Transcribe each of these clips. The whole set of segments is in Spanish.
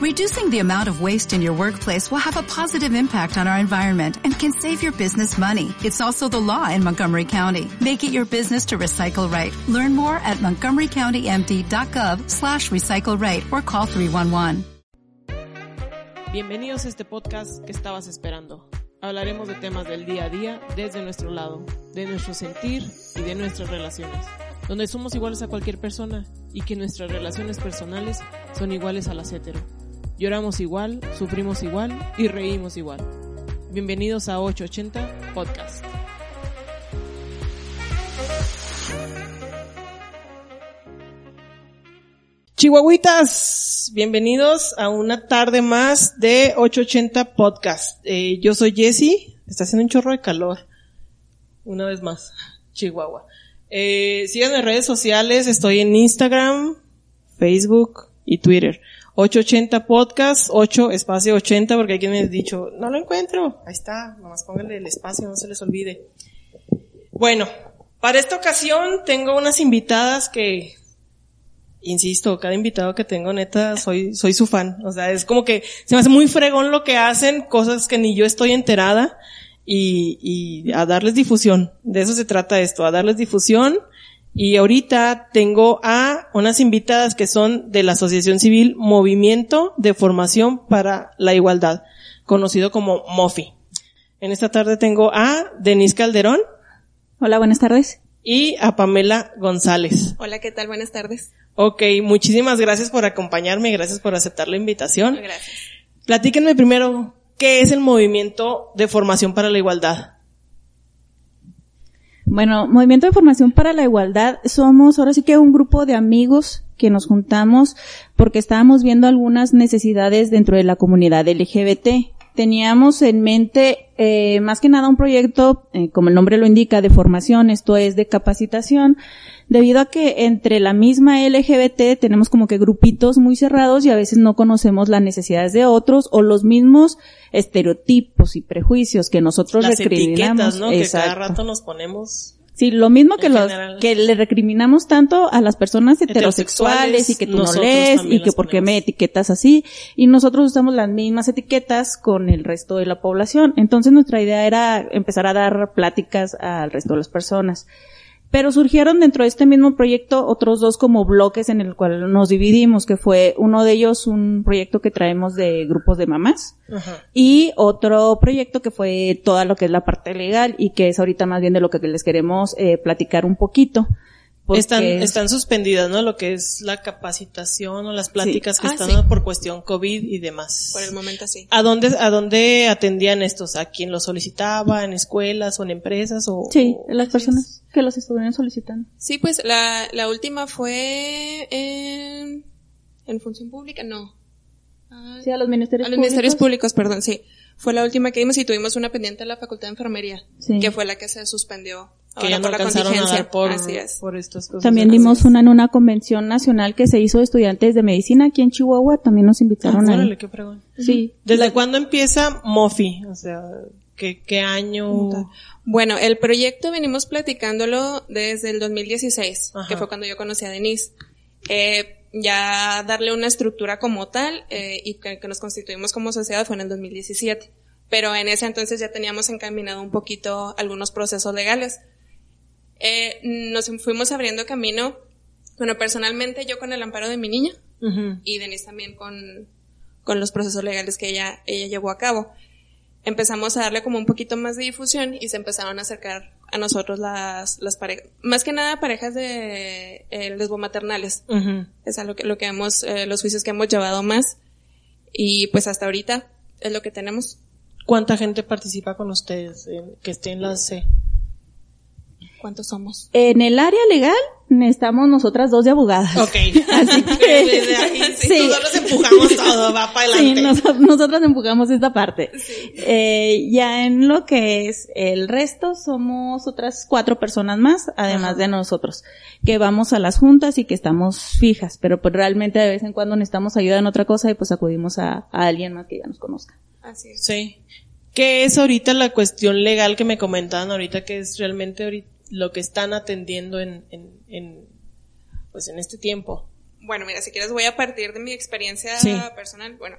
Reducing the amount of waste in your workplace will have a positive impact on our environment and can save your business money. It's also the law in Montgomery County. Make it your business to recycle right. Learn more at montgomerycountymd.gov slash recycle right or call 311. Bienvenidos a este podcast que estabas esperando. Hablaremos de temas del día a día desde nuestro lado, de nuestro sentir y de nuestras relaciones, donde somos iguales a cualquier persona y que nuestras relaciones personales son iguales a las hetero. Lloramos igual, sufrimos igual y reímos igual. Bienvenidos a 880 Podcast. Chihuahuitas, bienvenidos a una tarde más de 880 Podcast. Eh, yo soy Jesse, está haciendo un chorro de calor. Una vez más, Chihuahua. Eh, síganme en redes sociales, estoy en Instagram, Facebook y Twitter. 880 Podcast, 8 espacio 80, porque hay quien me ha dicho, no lo encuentro. Ahí está, nomás pónganle el espacio, no se les olvide. Bueno, para esta ocasión tengo unas invitadas que insisto, cada invitado que tengo, neta, soy, soy su fan. O sea, es como que se me hace muy fregón lo que hacen, cosas que ni yo estoy enterada, y, y a darles difusión. De eso se trata esto, a darles difusión. Y ahorita tengo a unas invitadas que son de la Asociación Civil Movimiento de Formación para la Igualdad, conocido como MOFI. En esta tarde tengo a Denise Calderón. Hola, buenas tardes. Y a Pamela González. Hola, ¿qué tal? Buenas tardes. Ok, muchísimas gracias por acompañarme, gracias por aceptar la invitación. Gracias. Platíquenme primero, ¿qué es el movimiento de formación para la igualdad? Bueno, Movimiento de Formación para la Igualdad somos ahora sí que un grupo de amigos que nos juntamos porque estábamos viendo algunas necesidades dentro de la comunidad LGBT. Teníamos en mente eh, más que nada un proyecto, eh, como el nombre lo indica, de formación, esto es de capacitación, debido a que entre la misma LGBT tenemos como que grupitos muy cerrados y a veces no conocemos las necesidades de otros o los mismos estereotipos y prejuicios que nosotros Las etiquetas, ¿no? Que cada Exacto. rato nos ponemos. Sí, lo mismo que En los general. que le recriminamos tanto a las personas heterosexuales, Heterosexuales, y que tú no lees y que las por qué me ponemos. etiquetas así y nosotros usamos las mismas etiquetas con el resto de la población. Entonces nuestra idea era empezar a dar pláticas al resto de las personas. Pero surgieron dentro de este mismo proyecto otros dos como bloques en el cual nos dividimos, que fue uno de ellos un proyecto que traemos de grupos de mamás Ajá. y otro proyecto que fue toda lo que es la parte legal y que es ahorita más bien de lo que les queremos eh, platicar un poquito. Porque- Están, están suspendidas, ¿no? Lo que es la capacitación o las pláticas que Ah, están sí. por cuestión COVID y demás. Por el momento sí. ¿A dónde, a dónde atendían estos? ¿A quién los solicitaba? ¿En escuelas o en empresas? O, Sí, o- las personas que los estuvieron solicitando. Sí, pues la, la última fue en, en función pública, no. Ah, Sí, a los ministerios a los ministerios públicos. públicos, perdón, sí. Fue la última que dimos y tuvimos una pendiente en la Facultad de Enfermería, Sí. que fue la que se suspendió. Que ahora ya no por la alcanzaron a contingencia. dar por, Así es. por estas cosas. También dimos una en una convención nacional que se hizo de estudiantes de medicina aquí en Chihuahua, también nos Ah, invitaron órale, ahí. qué fregón. Sí. ¿Desde cuándo empieza MOFI? O sea, ¿qué, qué año? Bueno, el proyecto venimos platicándolo desde el 2016, Ajá. que fue cuando yo conocí a Denise. Eh, ya darle una estructura como tal eh, y que, que nos constituimos como sociedad fue en el 2017. Pero en ese entonces ya teníamos encaminado un poquito algunos procesos legales. Eh, nos fuimos abriendo camino, bueno, personalmente yo con el amparo de mi niña y Denise también con, con los procesos legales que ella, ella llevó a cabo. Empezamos a darle como un poquito más de difusión y se empezaron a acercar a nosotros las, las parejas, más que nada parejas de eh, lesbomaternales. Ujú. Es a lo que, lo que hemos, eh, los juicios que hemos llevado más. Y pues hasta ahorita es lo que tenemos. ¿Cuánta gente participa con ustedes que esté en la C? ¿Cuántos somos? En el área legal necesitamos nosotras dos de abogadas. Ok. Así que- Desde ahí, sí, sí. nosotros empujamos todo, va para Sí, adelante. nos- nosotras empujamos esta parte. Eh, ya en lo que es el resto, somos otras cuatro personas más, además Ajá. de nosotros, que vamos a las juntas y que estamos fijas, pero pues realmente de vez en cuando necesitamos ayuda en otra cosa y pues acudimos a, a alguien más que ya nos conozca. Así es. Sí. ¿Qué es ahorita la cuestión legal que me comentaban ahorita que es realmente ahorita lo que están atendiendo en, en, en, pues en este tiempo? bueno, mira, si quieres voy a partir de mi experiencia personal. Bueno,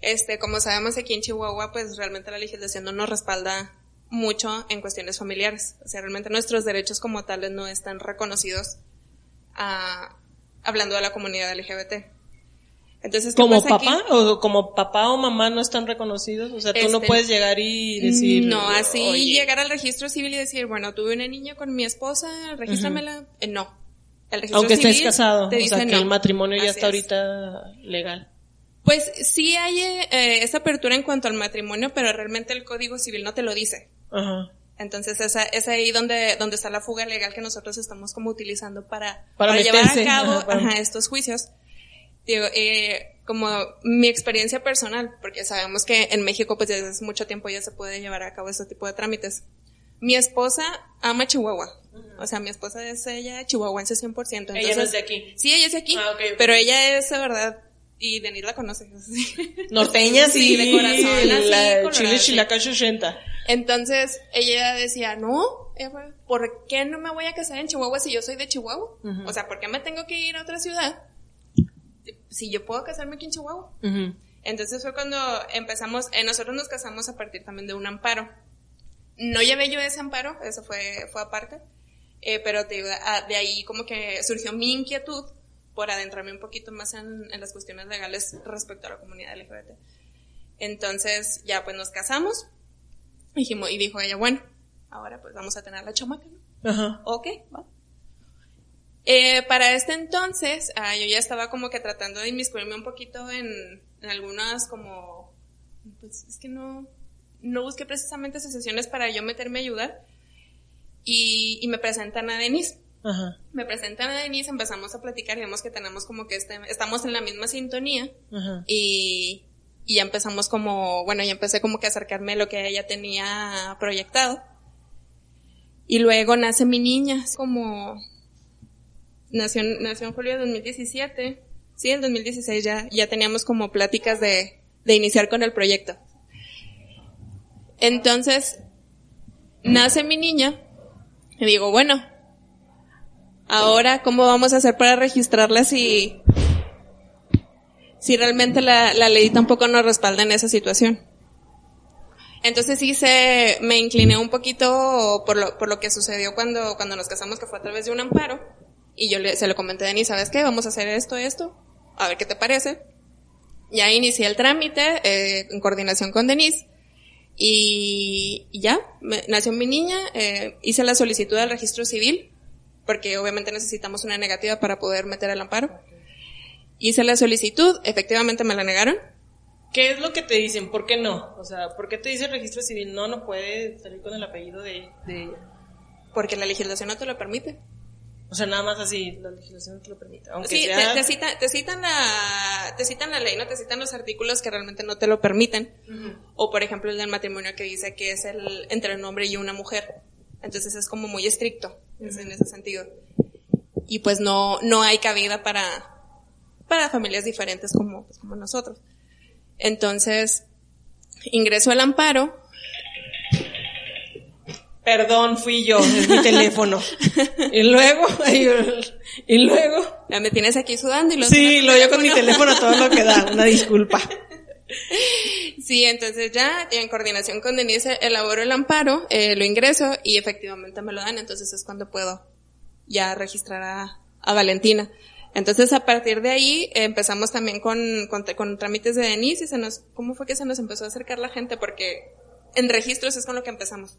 este, como sabemos aquí en Chihuahua, pues realmente la legislación no nos respalda mucho en cuestiones familiares. O sea, realmente nuestros derechos como tales no están reconocidos ah, hablando de la comunidad LGBT. Entonces, ¿Como papá o como papá o mamá no están reconocidos? O sea, tú no este, puedes llegar y decir... No, así llegar al registro civil y decir, bueno, tuve una niña con mi esposa, regístramela. Eh, no. Aunque estés casado, o sea, que el matrimonio ya está ahorita legal. Pues sí hay eh, esa apertura en cuanto al matrimonio, pero realmente el Código Civil no te lo dice. Ajá. Entonces esa, es ahí donde, donde está la fuga legal que nosotros estamos como utilizando para, para, llevar a cabo estos juicios. Digo, eh, como mi experiencia personal, porque sabemos que en México pues desde hace mucho tiempo ya se puede llevar a cabo este tipo de trámites. Mi esposa ama Chihuahua. O sea, mi esposa es ella chihuahuense 100%. Entonces, ella no es de aquí. Sí, ella es de aquí. Ah, pero ella es de verdad y Denis la conoce. Norteña, sí, de corazón. La Chile Chilacacho 80. Entonces, ella decía, no, ¿por qué no me voy a casar en Chihuahua si yo soy de Chihuahua? O sea, ¿por qué me tengo que ir a otra ciudad si yo puedo casarme aquí en Chihuahua? Entonces fue cuando empezamos, eh, nosotros nos casamos a partir también de un amparo. No llevé yo ese amparo, eso fue, fue aparte, eh, pero ah, de ahí como que surgió mi inquietud por adentrarme un poquito más en, en, las cuestiones legales respecto a la comunidad LGBT. Entonces ya pues nos casamos, dijimos, y dijo ella, bueno, ahora pues vamos a tener la chamaca, ¿no? Ajá. Ok, va. Eh, para este entonces, ah, yo ya estaba como que tratando de inmiscuirme un poquito en, en, algunas como, pues es que no, no busqué precisamente asociaciones para yo meterme a ayudar. Y, y me presentan a Denise. Ajá. Me presentan a Denise, empezamos a platicar y vemos que tenemos como que este, estamos en la misma sintonía. Ajá. Y, y ya empezamos como, bueno, ya empecé como que a acercarme a lo que ella tenía proyectado. Y luego nace mi niña, es como, nació, nació en julio de 2017. Sí, en 2016 ya, ya teníamos como pláticas de, de iniciar con el proyecto. Entonces, nace mi niña y digo, bueno, ahora cómo vamos a hacer para registrarla si, si realmente la, la ley tampoco nos respalda en esa situación. Entonces sí se, me incliné un poquito por lo, por lo que sucedió cuando, cuando nos casamos, que fue a través de un amparo. Y yo le, se lo comenté a Denise, ¿sabes qué? Vamos a hacer esto, esto, a ver qué te parece. Ya inicié el trámite, eh, en coordinación con Denise. Y, ya, nació mi niña, eh, hice la solicitud del registro civil, porque obviamente necesitamos una negativa para poder meter el amparo. Hice la solicitud, efectivamente me la negaron. ¿Qué es lo que te dicen? ¿Por qué no? O sea, ¿por qué te dice el registro civil? No, no puede salir con el apellido de, de ella. Porque la legislación no te lo permite. O sea, nada más así, la legislación no te lo permite. Aunque sí, te, te, cita, te, citan la, te citan la ley, ¿no? Te citan los artículos que realmente no te lo permiten. O por ejemplo el del matrimonio que dice que es el, entre un hombre y una mujer. Entonces es como muy estricto, en ese sentido. Y pues no, no hay cabida para, para familias diferentes como, pues, como nosotros. Entonces, ingreso al amparo. Perdón, fui yo, es mi teléfono. y luego, y luego. Ya me tienes aquí sudando y lo Sí, lo yo con mi teléfono todo lo que da, una disculpa. Sí, entonces ya en coordinación con Denise elaboro el amparo, eh, lo ingreso y efectivamente me lo dan, entonces es cuando puedo ya registrar a, a Valentina. Entonces, a partir de ahí, empezamos también con, con, trámites de Denise y se nos, ¿cómo fue que se nos empezó a acercar la gente? Porque en registros es con lo que empezamos.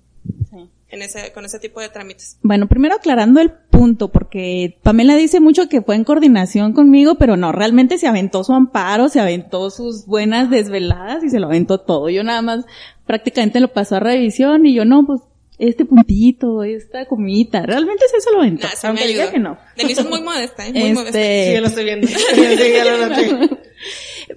Sí. En ese, con ese tipo de trámites. Bueno, primero aclarando el punto, porque Pamela dice mucho que fue en coordinación conmigo, pero no, realmente se aventó su amparo, se aventó sus buenas desveladas y se lo aventó todo. Yo nada más prácticamente lo pasó a revisión y yo no, pues este puntito, esta comita. Realmente sí se lo aventó. Ah, aunque diga que no. Denise es muy modesta, ¿eh? Muy este... modesta. Sí, ya lo estoy viendo. ya lo noté.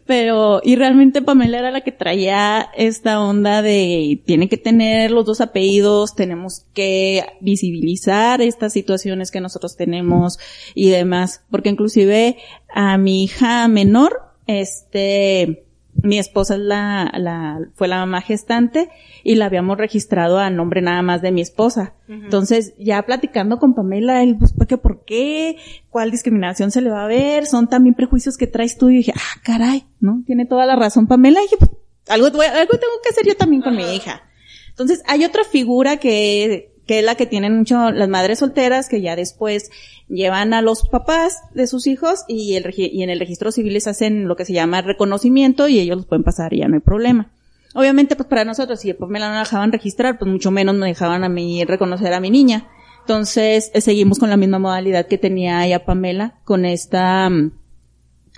Pero, y realmente Pamela era la que traía esta onda de, tiene que tener los dos apellidos, tenemos que visibilizar estas situaciones que nosotros tenemos y demás. Porque inclusive a mi hija menor, este, Mi esposa es la, la, fue la mamá gestante y la habíamos registrado a nombre nada más de mi esposa. Entonces, ya platicando con Pamela, él, pues, ¿por qué? ¿Por qué? ¿Cuál discriminación se le va a ver? Son también prejuicios que traes tú. Y dije, ah, caray, ¿no? Tiene toda la razón Pamela. Y dije, pues, algo, algo tengo que hacer yo también con mi hija. Entonces, hay otra figura que, que es la que tienen mucho las madres solteras, que ya después llevan a los papás de sus hijos y, el, y en el registro civil les hacen lo que se llama reconocimiento y ellos los pueden pasar y ya no hay problema. Obviamente, pues para nosotros, si después me la dejaban registrar, pues mucho menos me dejaban a mí reconocer a mi niña. Entonces, eh, seguimos con la misma modalidad que tenía ella Pamela, con esta, mm,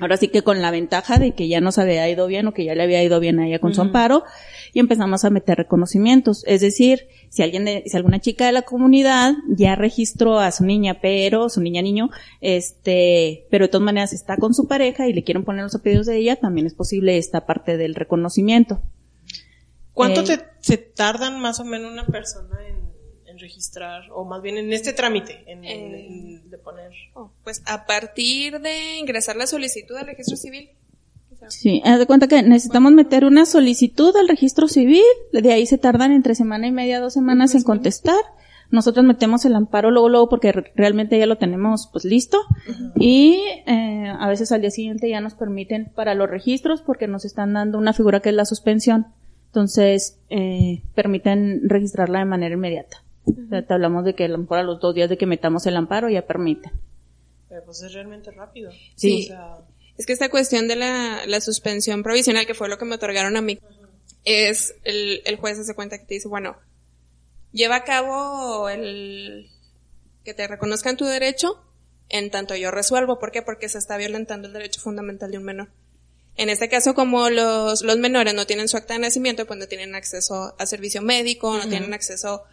ahora sí que con la ventaja de que ya nos había ido bien o que ya le había ido bien a ella con su amparo y empezamos a meter reconocimientos. Es decir, si alguien de, si alguna chica de la comunidad ya registró a su niña, pero, su niña niño, este, pero de todas maneras está con su pareja y le quieren poner los apellidos de ella, también es posible esta parte del reconocimiento. ¿Cuánto eh, se tardan más o menos una persona en, registrar, o más bien en este trámite, en, eh, de poner? Oh, pues a partir de ingresar la solicitud al registro civil, Sí, haz de cuenta que necesitamos meter una solicitud al registro civil, de ahí se tardan entre semana y media, dos semanas en contestar. Nosotros metemos el amparo luego, luego, porque realmente ya lo tenemos pues listo. Y eh, a veces al día siguiente ya nos permiten para los registros porque nos están dando una figura que es la suspensión. Entonces, eh, permiten registrarla de manera inmediata. Te hablamos de que a lo mejor a los dos días de que metamos el amparo ya permiten. Pero pues es realmente rápido. Sí. O sea, es que esta cuestión de la, la suspensión provisional, que fue lo que me otorgaron a mí, es el, el juez se cuenta que te dice, bueno, lleva a cabo el que te reconozcan tu derecho en tanto yo resuelvo. ¿Por qué? Porque se está violentando el derecho fundamental de un menor. En este caso, como los, los menores no tienen su acta de nacimiento, pues no tienen acceso a servicio médico, no tienen acceso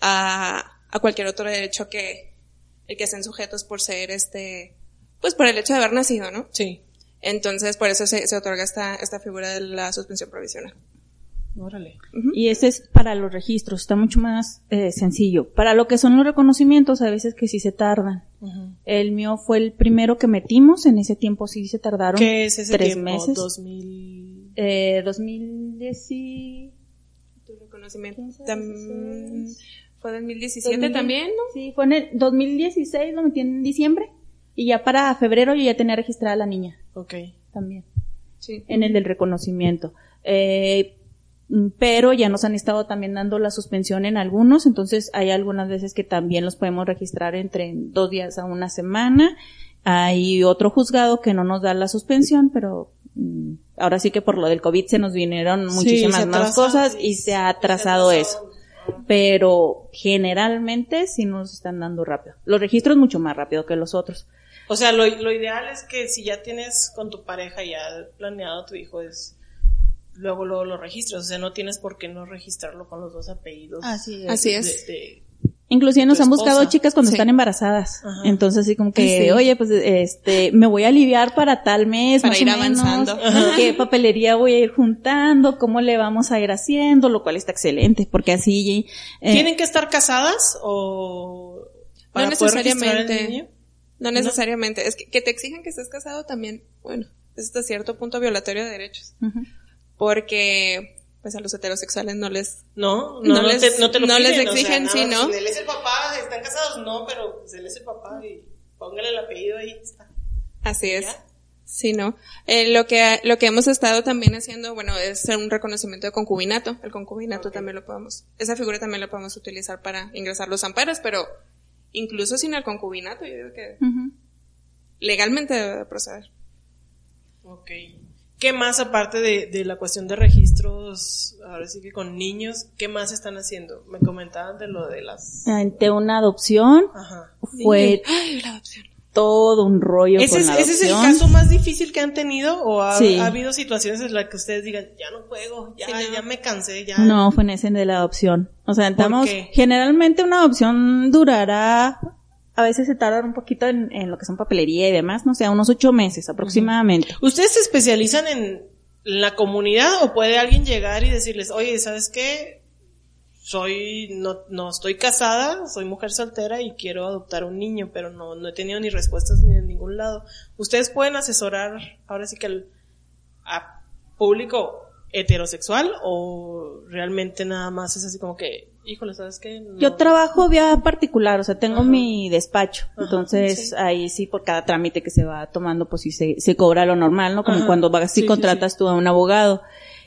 a, a cualquier otro derecho que el que sean sujetos por ser este, pues por el hecho de haber nacido, ¿no? Sí. Entonces, por eso se, otorga esta, esta figura de la suspensión provisional. Órale. Y ese es para los registros, está mucho más eh, sencillo. Para lo que son los reconocimientos, a veces que sí se tardan. El mío fue el primero que metimos, en ese tiempo sí se tardaron ¿Qué es ese tres tiempo? meses. 2000... Eh, 2010 y... Tu reconocimiento fue 2017 también, ¿no? Sí, fue en el 2016, lo metí en diciembre. Y ya para febrero yo ya tenía registrada la niña. Ok. También. Sí. En el del reconocimiento. Eh, pero ya nos han estado también dando la suspensión en algunos, entonces hay algunas veces que también los podemos registrar entre dos días a una semana. Hay otro juzgado que no nos da la suspensión, pero mm, ahora sí que por lo del COVID se nos vinieron muchísimas más cosas y se ha atrasado eso pero generalmente sí nos están dando rápido. Los registros mucho más rápido que los otros. O sea, lo, lo ideal es que si ya tienes con tu pareja ya planeado tu hijo es luego luego lo registras, o sea, no tienes por qué no registrarlo con los dos apellidos. Así es. Así es. Inclusive nos han buscado chicas cuando están embarazadas. Entonces así como que, oye, pues este, me voy a aliviar para tal mes, para ir avanzando. qué papelería voy a ir juntando, cómo le vamos a ir haciendo, lo cual está excelente, porque así eh, ¿Tienen que estar casadas o para no necesariamente. No necesariamente. Es que, que, te exigen que estés casado también, bueno, es hasta cierto punto violatorio de derechos. Porque pues a los heterosexuales no les no no, no, les, te, no, te lo no les exigen sí no él es el papá están casados no pero pues él es el papá y póngale el apellido ahí está. Así es. Sí no eh, lo que lo que hemos estado también haciendo bueno es un reconocimiento de concubinato. El concubinato también lo podemos esa figura también la podemos utilizar para ingresar los amparos pero incluso sin el concubinato yo digo que legalmente debe proceder. Okay ¿Qué más aparte de, de, la cuestión de registros, ahora sí que con niños, qué más están haciendo? Me comentaban de lo de las... Ante una adopción Ajá. fue Ay, la adopción. todo un rollo ¿Ese, con es, la ¿Ese es el caso más difícil que han tenido o ha, ha, habido situaciones en las que ustedes digan, ya no juego, ya, sí, no. ya me cansé, ya? No, fue en ese de la adopción. O sea, estamos, generalmente una adopción durará a veces se tardan un poquito en, en, lo que son papelería y demás, no sé, unos ocho meses aproximadamente. ¿Ustedes se especializan en la comunidad o puede alguien llegar y decirles, oye, ¿sabes qué? Soy, no, no estoy casada, soy mujer soltera y quiero adoptar un niño, pero no, no he tenido ni respuestas ni de ningún lado. ¿Ustedes pueden asesorar, ahora sí que a público heterosexual o realmente nada más es así como que, híjole, ¿sabes qué? No. Yo trabajo vía particular, o sea, tengo Ajá. mi despacho. Ajá, entonces, sí. ahí sí, por cada trámite que se va tomando, pues sí se, se cobra lo normal, ¿no? Como Ajá. cuando vas Sí, contratas tú a un abogado.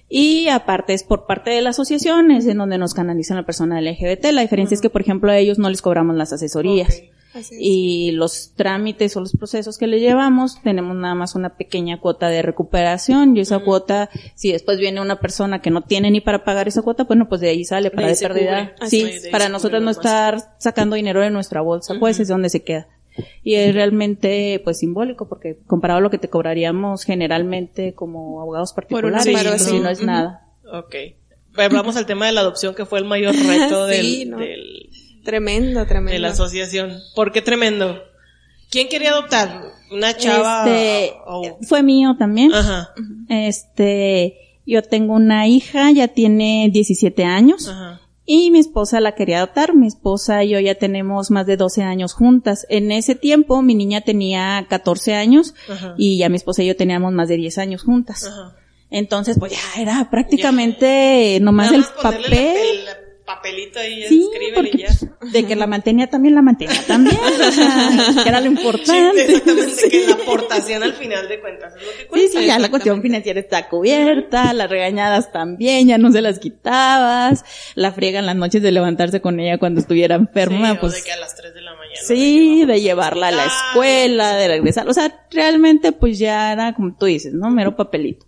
Y aparte es por parte de la asociación, es en donde nos canalizan la persona LGBT. La diferencia es que, por ejemplo, a ellos no les cobramos las asesorías. Y los trámites o los procesos que le llevamos, tenemos nada más una pequeña cuota de recuperación y esa cuota, si después viene una persona que no tiene ni para pagar esa cuota, bueno, pues de ahí sale para de pérdida. Sí, de para nosotros no estar sacando dinero de nuestra bolsa, pues es donde se queda. Y es realmente, pues, simbólico, porque comparado a lo que te cobraríamos generalmente como abogados particulares, amparo, pues, sí. sí, no es nada. Ok. Hablamos del tema de la adopción que fue el mayor reto del, Sí, ¿no? del- Tremendo, tremendo. de la asociación. ¿Por qué tremendo? ¿Quién quería adoptar? ¿Una chava? Este, o- fue mío también. Ajá. Este, yo tengo una hija, ya tiene 17 años. Ajá. Y mi esposa la quería adoptar. Mi esposa y yo ya tenemos más de 12 años juntas. En ese tiempo mi niña tenía 14 años Ajá. y ya mi esposa y yo teníamos más de 10 años juntas. Ajá. Entonces, pues ya era prácticamente nomás Nada el papel. El, el papelito ahí, Sí, escríbele porque y ya. de que la mantenía también la mantenía también, o sea, que era lo Sí, importante. exactamente, que la aportación al final de cuentas es lo que Sí, cuenta. sí, ya la cuestión financiera está cubierta, las regañadas también, ya no se las quitabas, la friega en las noches de levantarse con ella cuando estuviera enferma, Sí, o pues de que a las 3 de la mañana. sí, de llevarla a la escuela, de regresar, o sea, realmente pues ya era como tú dices, ¿no? Mero papelito.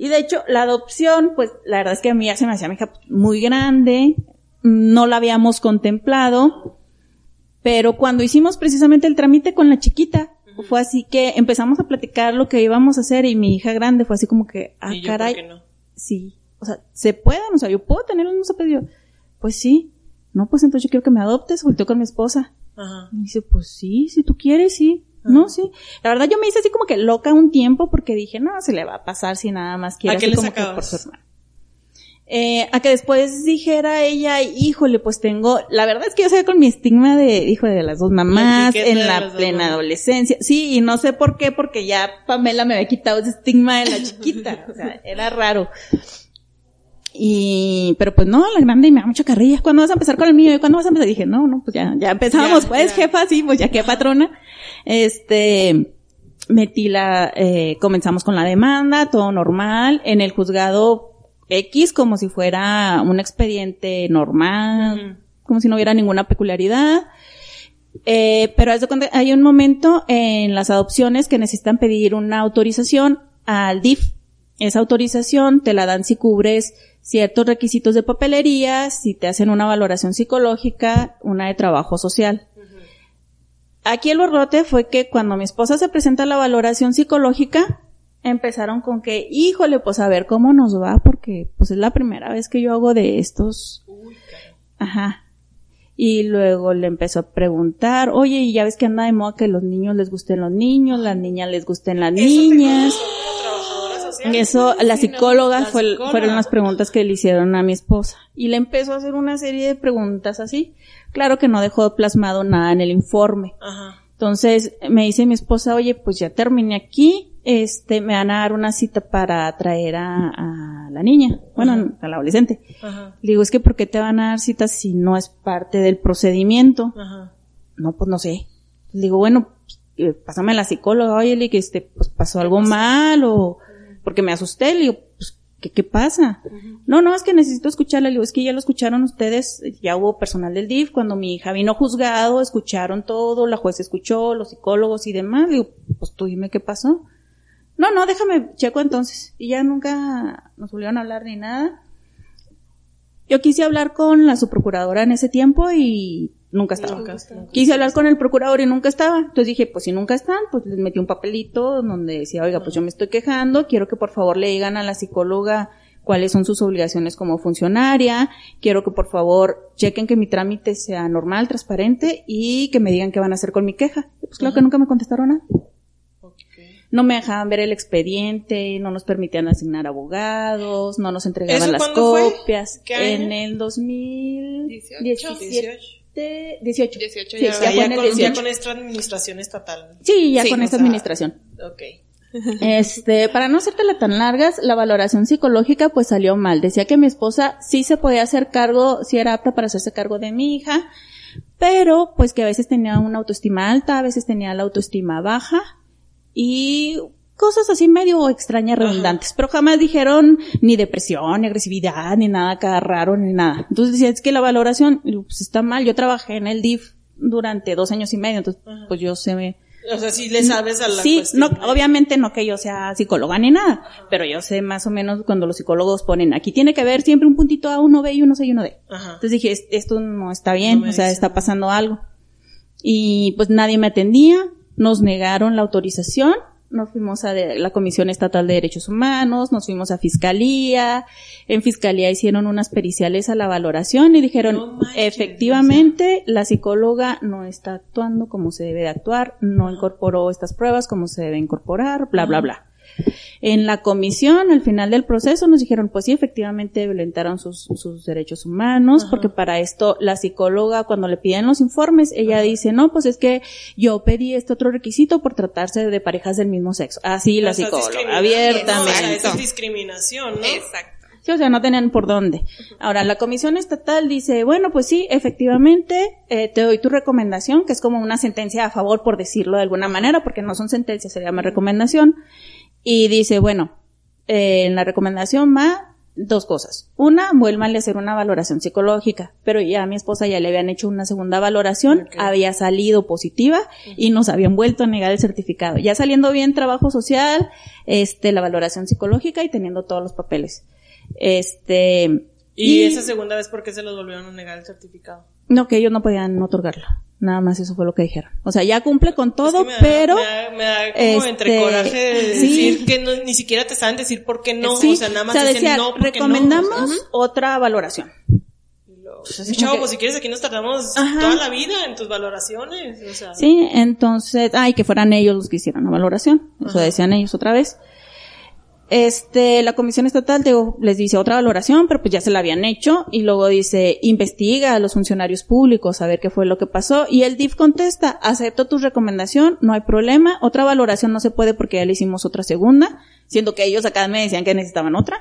Y de hecho, la adopción, pues la verdad es que a mí ya se me hacía mi hija muy grande, no la habíamos contemplado, pero cuando hicimos precisamente el trámite con la chiquita, fue así que empezamos a platicar lo que íbamos a hacer y mi hija grande fue así como que, ah, Y yo, caray, ¿por qué no? sí, o sea, se pueden, o sea, yo puedo tener mismos apellidos. Pues sí, no, pues entonces yo quiero que me adoptes, volteó con mi esposa. Ajá. Y dice, pues sí, si tú quieres, sí. No, sí. La verdad yo me hice así como que loca un tiempo porque dije, no, se le va a pasar si nada más quiere ¿A qué así le como que por su hermano. Eh, a que después dijera ella, híjole, pues tengo, la verdad es que yo sé con mi estigma de, hijo de las dos mamás, en la plena adolescencia. Sí, y no sé por qué, porque ya Pamela me había quitado ese estigma de la chiquita. o sea, era raro. Y, pero pues no, la grande me da mucha carrilla. ¿Cuándo vas a empezar con el mío? ¿Y cuándo vas a empezar? dije, no, no, pues ya, ya empezamos, Ya, pues, ya. jefa, sí, pues ya que patrona. Este, metí la, eh, comenzamos con la demanda, todo normal. En el juzgado X, como si fuera un expediente normal, como si no hubiera ninguna peculiaridad. Eh, pero hay un momento en las adopciones que necesitan pedir una autorización al DIF. Esa autorización te la dan si cubres ciertos requisitos de papelería, si te hacen una valoración psicológica, una de trabajo social. Aquí el borrote fue que cuando mi esposa se presenta a la valoración psicológica, empezaron con que, híjole, pues a ver cómo nos va, porque pues es la primera vez que yo hago de estos. Ajá. Y luego le empezó a preguntar, oye, y ya ves que anda de moda que los niños les gusten los niños, las niñas les gusten las niñas. Social? Eso, la psicóloga la fue, psicóloga. fueron las preguntas que le hicieron a mi esposa. Y le empezó a hacer una serie de preguntas así. Claro que no dejó plasmado nada en el informe. Ajá. Entonces me dice mi esposa, oye, pues ya terminé aquí, este, me van a dar una cita para traer a, a la niña, bueno, a la adolescente. Ajá. Le digo, es que ¿por qué te van a dar citas si no es parte del procedimiento? Ajá. No, pues no sé. Le digo, bueno, pues, eh, pásame a la psicóloga, oye, le que este, pues pasó algo mal o porque me asusté, le digo, pues, ¿qué, qué pasa? No, no, es que necesito escucharla, le digo, es que ya lo escucharon ustedes, ya hubo personal del DIF, cuando mi hija vino juzgado, escucharon todo, la jueza escuchó, los psicólogos y demás, le digo, pues tú dime qué pasó. No, no, déjame, checo entonces. Y ya nunca nos volvieron a hablar ni nada. Yo quise hablar con la subprocuradora en ese tiempo y nunca estaba. Nunca está. Quise hablar con el procurador y nunca estaba. Entonces dije, pues si nunca están, pues les metí un papelito donde decía, oiga, pues yo me estoy quejando, quiero que por favor le digan a la psicóloga cuáles son sus obligaciones como funcionaria, quiero que por favor chequen que mi trámite sea normal, transparente y que me digan qué van a hacer con mi queja. Y pues claro que nunca me contestaron nada. No me dejaban ver el expediente, no nos permitían asignar abogados, no nos entregaban ¿Eso las fue? copias. ¿Qué año? En el 2017. 18. 18. 18 Sí, ya. O ya sea, fue ya, el con, ya 18. con esta administración estatal. Sí, ya Sí, con esta sea, administración. Ok. Este, para no hacértela tan largas, la valoración psicológica pues salió mal. Decía que mi esposa sí se podía hacer cargo, sí era apta para hacerse cargo de mi hija, pero pues que a veces tenía una autoestima alta, a veces tenía la autoestima baja y cosas así medio extrañas, redundantes, pero jamás dijeron ni depresión, ni agresividad, ni nada acá raro, ni nada. Entonces decía, es que la valoración pues, está mal. Yo trabajé en el DIF durante dos años y medio, entonces pues yo sé o sea, sí le sabes a la Sí, cuestión. no, obviamente no que yo sea psicóloga ni nada, pero yo sé más o menos cuando los psicólogos ponen, aquí tiene que haber siempre un puntito A, uno B y uno C y uno D. Entonces dije, "Es- esto no está bien, No me o sea, dicen está pasando algo. Y pues nadie me atendía, nos negaron la autorización, nos fuimos a la Comisión Estatal de Derechos Humanos, nos fuimos a Fiscalía, en Fiscalía hicieron unas periciales a la valoración y dijeron, No manches, efectivamente, la psicóloga no está actuando como se debe de actuar, no incorporó estas pruebas como se debe incorporar, bla, bla, bla. En la comisión, al final del proceso, nos dijeron, pues sí, efectivamente violentaron sus, sus derechos humanos, porque para esto la psicóloga, cuando le piden los informes, ella dice, no, pues es que yo pedí este otro requisito por tratarse de parejas del mismo sexo. Así la psicóloga, abiertamente. ¿no? O sea, eso es discriminación, ¿no? Exacto. Sí, o sea, no tenían por dónde. Ahora, la comisión estatal dice, bueno, pues sí, efectivamente, eh, te doy tu recomendación, que es como una sentencia a favor, por decirlo de alguna manera, porque no son sentencias, se llama recomendación. Y dice, bueno, eh, en la recomendación va dos cosas. Una, vuélvanle a hacer una valoración psicológica, pero ya a mi esposa ya le habían hecho una segunda valoración, había salido positiva y nos habían vuelto a negar el certificado. Ya saliendo bien trabajo social, este, la valoración psicológica y teniendo todos los papeles. Este, Y, esa segunda vez, ¿por qué se los volvieron a negar el certificado? no, que ellos no podían otorgarlo. Nada más eso fue lo que dijeron. O sea, ya cumple con todo, Es que me da- pero... Me da, me da como entre este, coraje de sí. decir que no- ni siquiera te saben decir por qué no. sí, o sea, nada más dicen decía, no porque recomendamos no. otra valoración. Chavo, que- pues si quieres aquí nos tardamos Ajá. toda la vida en tus valoraciones. O sea, Sí, entonces, ay, que fueran ellos los que hicieran la valoración. Eso Ajá. decían ellos otra vez. Este, la comisión estatal digo, les dice otra valoración, pero pues ya se la habían hecho, y luego dice, investiga a los funcionarios públicos a ver qué fue lo que pasó, y el DIF contesta, acepto tu recomendación, no hay problema, otra valoración no se puede porque ya le hicimos otra segunda, siendo que ellos acá me decían que necesitaban otra,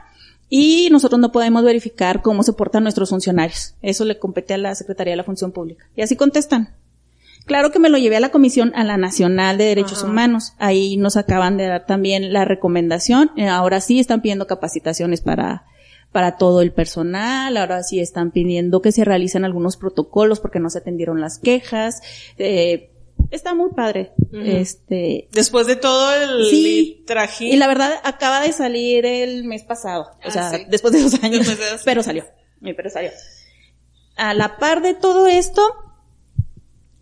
y nosotros no podemos verificar cómo se portan nuestros funcionarios. Eso le compete a la Secretaría de la Función Pública. Y así contestan. Claro que me lo llevé a la Comisión, a la Nacional de Derechos Ajá. Humanos. Ahí nos acaban de dar también la recomendación. Eh, Ahora sí están pidiendo capacitaciones para, para todo el personal. Ahora sí están pidiendo que se realicen algunos protocolos porque no se atendieron las quejas. Eh, está muy padre. Este, después de todo el Sí. trajín. y la verdad acaba de salir el mes pasado. O Ah, sea, sí. después de dos años. De dos pero salió. Pero salió. A la par de todo esto,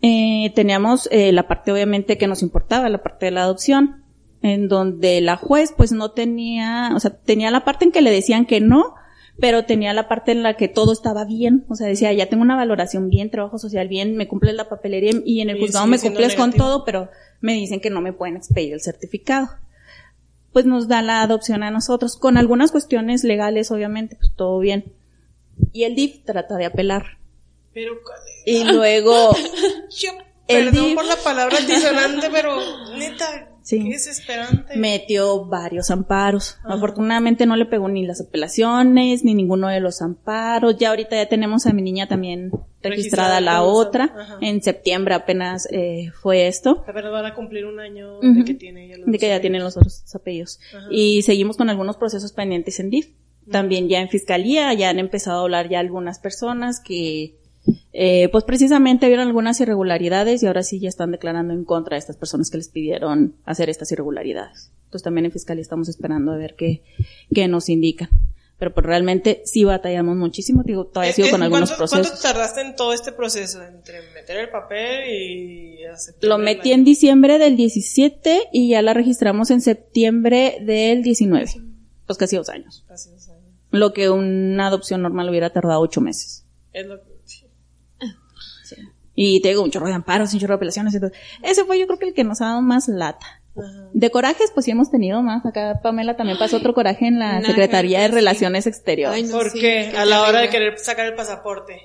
eh, teníamos eh, la parte obviamente que nos importaba, la parte de la adopción, en donde la juez pues no tenía, o sea, tenía la parte en que le decían que no, pero tenía la parte en la que todo estaba bien, o sea, decía, ya tengo una valoración bien, trabajo social bien, me cumples la papelería y en el juzgado me cumples con todo, pero me dicen que no me pueden expedir el certificado. Pues nos da la adopción a nosotros, con algunas cuestiones legales, obviamente, pues todo bien. Y el DIF trata de apelar. Pero, Y luego, yo, perdón por la palabra disonante, pero neta, Sí. qué desesperante. metió varios amparos. Afortunadamente no le pegó ni las apelaciones, ni ninguno de los amparos. Ya ahorita ya tenemos a mi niña también registrada, Registrada la otra. ajá. En septiembre apenas eh, fue esto. Pero van a cumplir un año de que tiene ella los De que ya tienen los otros apellidos. Ajá. Y seguimos con algunos procesos pendientes en DIF. También ya en fiscalía, ya han empezado a hablar ya algunas personas que, eh, pues precisamente vieron algunas irregularidades y ahora sí ya están declarando en contra de estas personas que les pidieron hacer estas irregularidades. Entonces también en fiscalía estamos esperando a ver qué, qué nos indican. Pero pues realmente sí batallamos muchísimo, digo, todavía Eh, sigo eh, con algunos ¿cuánto, procesos. ¿Cuánto tardaste en todo este proceso? Entre meter el papel y aceptar Lo metí en diciembre del 17 y ya la registramos en septiembre del 19. Pues casi dos años. Casi dos años. Lo que una adopción normal hubiera tardado ocho meses. Es lo. Y te digo, un chorro de amparos, un chorro de apelaciones y todo. Ese fue yo creo que el que nos ha dado más lata. Ajá. De corajes, pues sí hemos tenido más. Acá Pamela también pasó otro coraje en la Secretaría de sí. Relaciones Exteriores. Ay, no, ¿Por sí, qué? A la hora de querer sacar el pasaporte.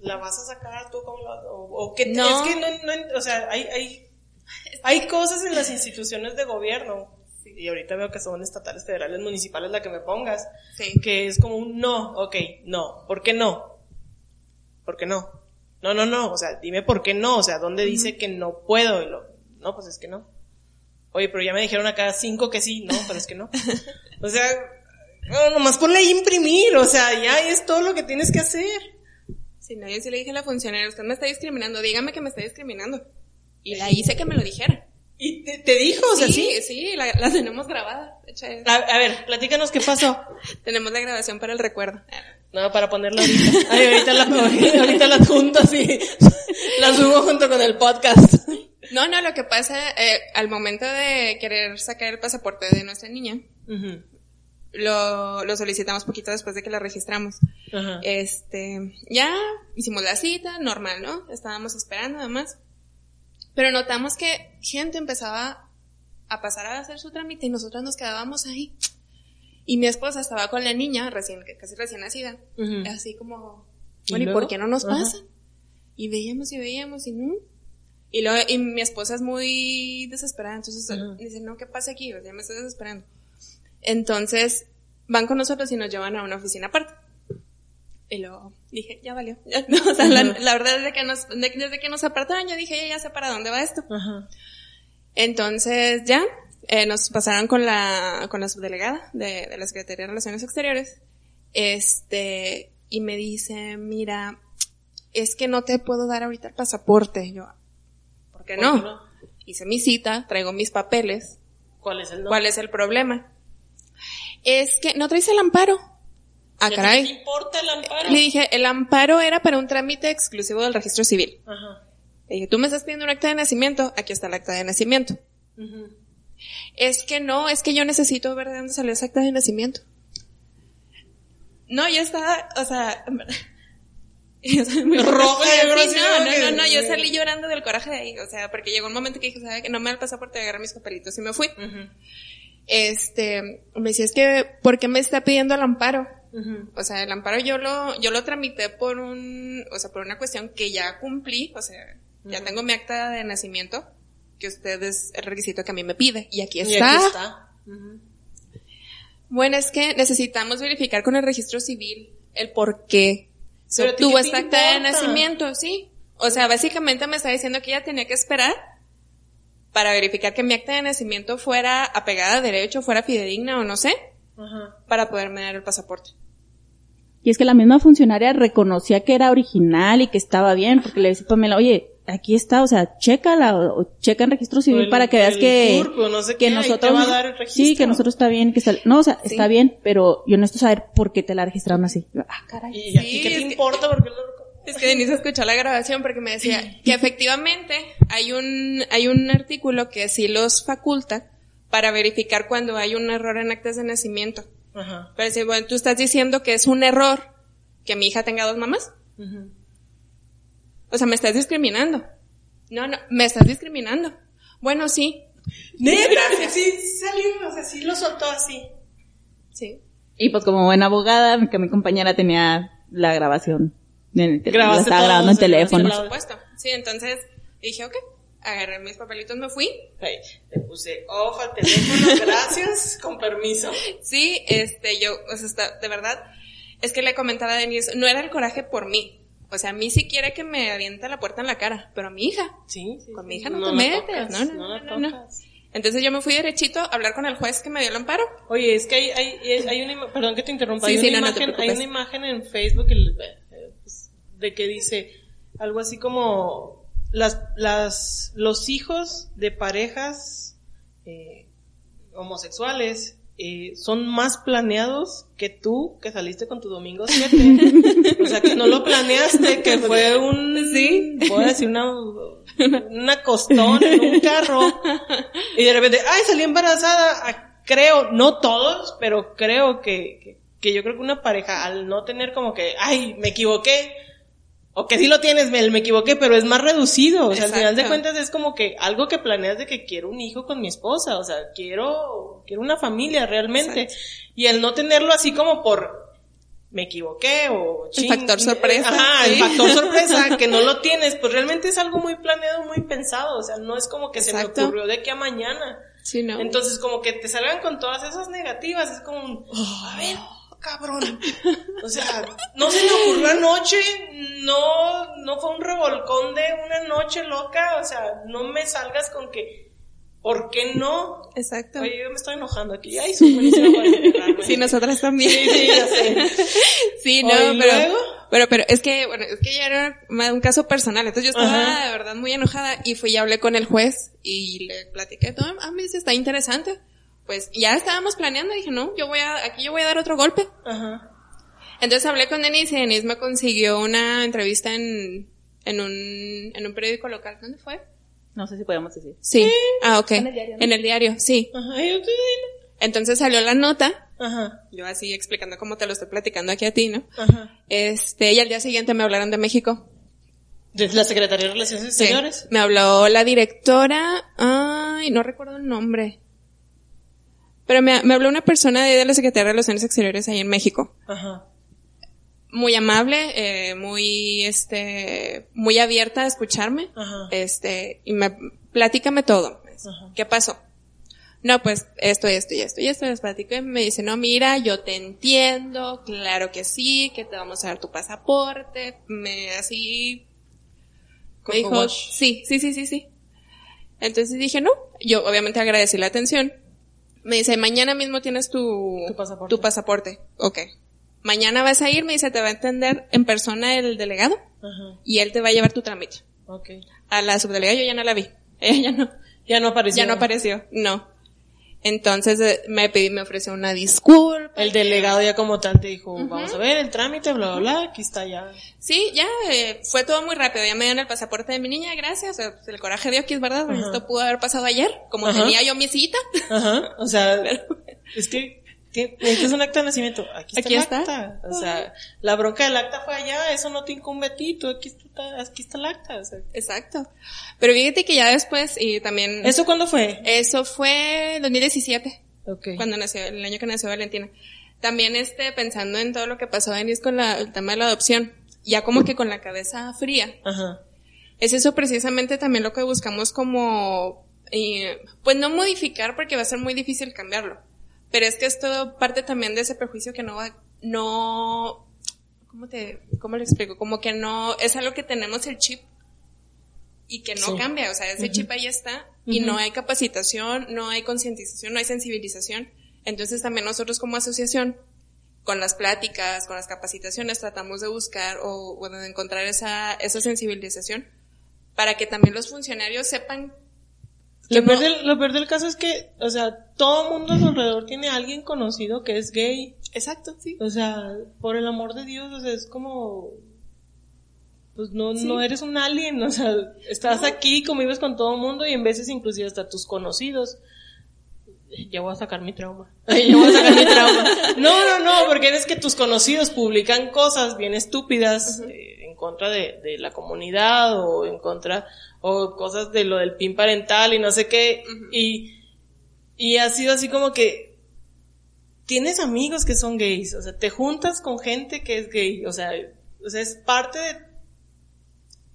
¿La vas a sacar tú como la- o, o qué? No. Es que no, no- o sea, hay, hay, hay cosas en las instituciones de gobierno y ahorita veo que son estatales, federales, municipales la que me pongas, Sí. que es como un no, ok, no, ¿por qué no? ¿Por qué no? No, no, no, o sea, dime por qué no, o sea, ¿dónde dice que no puedo? Y lo- no, pues es que no. Oye, pero ya me dijeron acá cinco que sí, no, pero es que no. O sea, no, nomás ponle ahí imprimir, o sea, ya es todo lo que tienes que hacer. Sí, no, yo sí le dije a la funcionaria, usted me está discriminando, dígame que me está discriminando. Y la hice que me lo dijera. Y te, te dijo, o sea, sí. sí, sí, la, la tenemos grabada. A, a ver, platícanos qué pasó. tenemos la grabación para el recuerdo. No, para ponerla ahorita. Ay, ahorita la, ahorita la junto así. La subo junto con el podcast. No, no, lo que pasa, eh, al momento de querer sacar el pasaporte de nuestra niña, lo, lo solicitamos poquito después de que la registramos. Este, ya hicimos la cita, normal, ¿no? Estábamos esperando además. Pero notamos que gente empezaba a pasar a hacer su trámite y nosotros nos quedábamos ahí. Y mi esposa estaba con la niña, recién, casi recién nacida, Ujú. así como, ¿Y bueno, ¿y, luego? por qué no nos Ajá. pasan? Y veíamos y veíamos y no. Y luego, y mi esposa es muy desesperada, entonces Ajá. dice, no, ¿qué pasa aquí? Sea, me estoy desesperando. Entonces, van con nosotros y nos llevan a una oficina aparte. Y luego dije, ya valió. Ya, no, o sea, la, la verdad, desde que nos, de- desde que nos apartaron, yo dije, ya, ya sé para dónde va esto. Entonces, ya, eh, nos pasaron con la, con la subdelegada de, de la Secretaría de Relaciones Exteriores. Este, y me dice, mira, es que no te puedo dar ahorita el pasaporte. Y yo, ¿por qué ¿Por no? qué no? Hice mi cita, traigo mis papeles. ¿Cuál es el nombre? ¿Cuál es el problema? Es que no traes el amparo. Ah, ¿Qué caray. te importa el amparo? Le dije, el amparo era para un trámite exclusivo del registro civil. Ajá. Le dije, tú me estás pidiendo un acta de nacimiento, aquí está el acta de nacimiento. Ujú. Es que no, es que yo necesito ver de dónde salió esa acta de nacimiento. No, yo estaba, o sea, yo soy muy Roja, Sí, no, no, no, no, yo salí llorando del coraje de ahí, o sea, porque llegó un momento que dije, ¿sabe que no me da el pasaporte, agarré mis papelitos y me fui. Este, me decía, es que, ¿por qué me está pidiendo el amparo? O sea, el amparo yo lo, yo lo tramité por un, o sea, por una cuestión que ya cumplí, o sea, ya tengo mi acta de nacimiento, que usted es el requisito que a mí me pide, y aquí Y está. aquí está. Bueno, es que necesitamos verificar con el registro civil el por qué se obtuvo esta acta de nacimiento, sí. O sea, básicamente me está diciendo que ella tenía que esperar para verificar que mi acta de nacimiento fuera apegada a derecho, fuera fidedigna o no sé, Ajá. para poderme dar el pasaporte. Y es que la misma funcionaria reconocía que era original y que estaba bien, porque le decía a Pamela, oye, aquí está, o sea, chécala, o, o checa en registro civil el- para que veas que, CURP o no sé que qué, ahí te nosotros, va a dar el registro. sí, que nosotros está bien, que está, no, o sea, Sí. está bien, pero yo necesito saber por qué te la registraron así. Yo, ah, caray. ¿Y a ti Sí, qué te es que- importa? Porque lo... Es que Denise escuchó la grabación porque me decía que efectivamente hay un, hay un artículo que sí los faculta para verificar cuando hay un error en actas de nacimiento. Ajá. Pero si, bueno, tú estás diciendo que es un error que mi hija tenga dos mamás. Ujú. O sea, me estás discriminando. No, no, me estás discriminando. Bueno, sí. Neta, Gracias. sí salió, o sea, sí lo soltó así. Sí. Y pues como buena abogada, que mi compañera tenía la grabación. En el la estaba grabando en teléfono. Por supuesto. Sí, entonces dije, ok, agarré mis papelitos, me fui. Le puse ojo al teléfono, gracias, con permiso. Sí, este, yo, o sea, está, de verdad, es que le comentaba a Denise, no era el coraje por mí. O sea, a mí sí quiere que me avienta la puerta en la cara, pero a mi hija. Sí, sí, Con sí. mi hija no, te metes. tocas, no, no, no, la no. Entonces yo me fui derechito a hablar con el juez que me dio el amparo. Oye, es que hay, hay, hay una perdón que te interrumpa, Sí, hay, sí, una no, no te imagen, hay una imagen en Facebook el- eh, pues, de que dice algo así como las, las, los hijos de parejas eh, homosexuales eh, son más planeados que tú que saliste con tu domingo 7. o sea, que no lo planeaste, que fue un, Sí. a decir una, una costón en un carro. Y de repente, ay, salí embarazada. Ah, Creo, no todos, pero creo que, que, que yo creo que una pareja al no tener como que, ay, me equivoqué. O que sí lo tienes, me, me equivoqué, pero es más reducido. O sea, al final de Exacto. cuentas es como que algo que planeas de que quiero un hijo con mi esposa. O sea, quiero, quiero una familia realmente. Y el no tenerlo así como por, me equivoqué o El factor sorpresa, Ajá, el factor sorpresa que no lo tienes, pues realmente es algo muy planeado, muy pensado, o sea, no es como que se Exacto. me ocurrió de aquí a mañana. Sí, no. Entonces, como que te salgan con todas esas negativas, es como un, a ver, cabrón. O sea, no se me ocurrió anoche, no, no fue un revolcón de una noche loca, o sea, no me salgas con que, ¿por qué no? Exacto. Oye, yo me estoy enojando aquí. Ay, soy buenísima para. Sí, nosotras también. Sí, sí, ya sé. Sí, no, Oye, ¿y pero, luego? pero, pero, es que, bueno, es que ya era un caso personal, entonces yo estaba Ajá. de verdad muy enojada y fui y hablé con el juez y le platiqué todo, ah, me dice, está interesante. Pues ya estábamos planeando, dije, no, yo voy a, aquí yo voy a dar otro golpe. Ajá. Entonces hablé con Denise y Denise me consiguió una entrevista en, en un, en un periódico local. ¿Dónde fue? No sé si podemos decir. Sí. Ah, ok. En el diario, ¿no? En el diario, sí. Ajá. Yo te Entonces salió la nota, Ajá. yo así explicando cómo te lo estoy platicando aquí a ti, ¿no? Ajá. Este, y al día siguiente me hablaron de México. Desde la Secretaría de Relaciones Sí. Exteriores. Me habló la directora, ay, no recuerdo el nombre. Pero me, me habló una persona de, de la Secretaría de Relaciones Exteriores ahí en México. Ajá. Muy amable, eh, muy, este, muy abierta a escucharme. Ajá. Este, y me, platícame todo. Ajá. ¿Qué pasó? No, pues esto, esto y esto y esto les platico y me dice, no, mira, yo te entiendo, claro que sí, que te vamos a dar tu pasaporte, me así, me dijo, sí, sí, sí, sí, sí. Entonces dije, no, yo obviamente agradecí la atención. Me dice, mañana mismo tienes tu, Tu pasaporte. tu pasaporte. Ok. Mañana vas a ir, me dice, te va a entender en persona el delegado Ajá. y él te va a llevar tu trámite. Ok. A la subdelegada yo ya no la vi. Ella ya no. Ya no apareció. Ya no apareció, no. Entonces eh, me pedí, me ofreció una disculpa. El delegado ya como tal te dijo, vamos a ver el trámite, bla, bla, bla, aquí está ya. Sí, ya eh, fue todo muy rápido. Ya me dieron el pasaporte de mi niña, gracias. El coraje de aquí es verdad. Ajá. Esto pudo haber pasado ayer, como tenía yo mi cita. Ajá. O sea, es que necesitas un acta de nacimiento. Aquí está Aquí el está. acta. O sea, la bronca del acta fue allá, eso no te incumbe a ti, tú aquí está, aquí está el acta. O sea, Exacto. Pero fíjate que ya después, y también... ¿Eso cuándo fue? Eso fue en 2017. Ok. cuando nació, el año que nació Valentina. También este, pensando en todo lo que pasó Denise con la, el tema de la adopción, ya como que con la cabeza fría. Ajá. Es eso precisamente también lo que buscamos como, eh, pues no modificar porque va a ser muy difícil cambiarlo. Pero es que esto parte también de ese prejuicio que no va, no, ¿cómo te, cómo le explico? Como que no, es algo que tenemos el chip y que no Sí. cambia, o sea, ese chip ahí está y no hay capacitación, no hay concientización, no hay sensibilización. Entonces también nosotros como asociación, con las pláticas, con las capacitaciones, tratamos de buscar o, o de encontrar esa, esa sensibilización para que también los funcionarios sepan Lo peor, no- del, lo peor del caso es que, o sea, todo mundo a su alrededor tiene a alguien conocido que es gay. Exacto, sí. O sea, por el amor de Dios, o sea, es como, pues no, no eres un alien, o sea, estás aquí, convives con todo el mundo y en veces inclusive hasta tus conocidos. Ya voy a sacar mi trauma. Ya voy a sacar mi trauma. No, no, no, porque es que tus conocidos publican cosas bien estúpidas eh, en contra de, de la comunidad o en contra, o cosas de lo del pin parental y no sé qué. Y, y ha sido así como que, tienes amigos que son gays, o sea, te juntas con gente que es gay, o sea, o sea, es parte de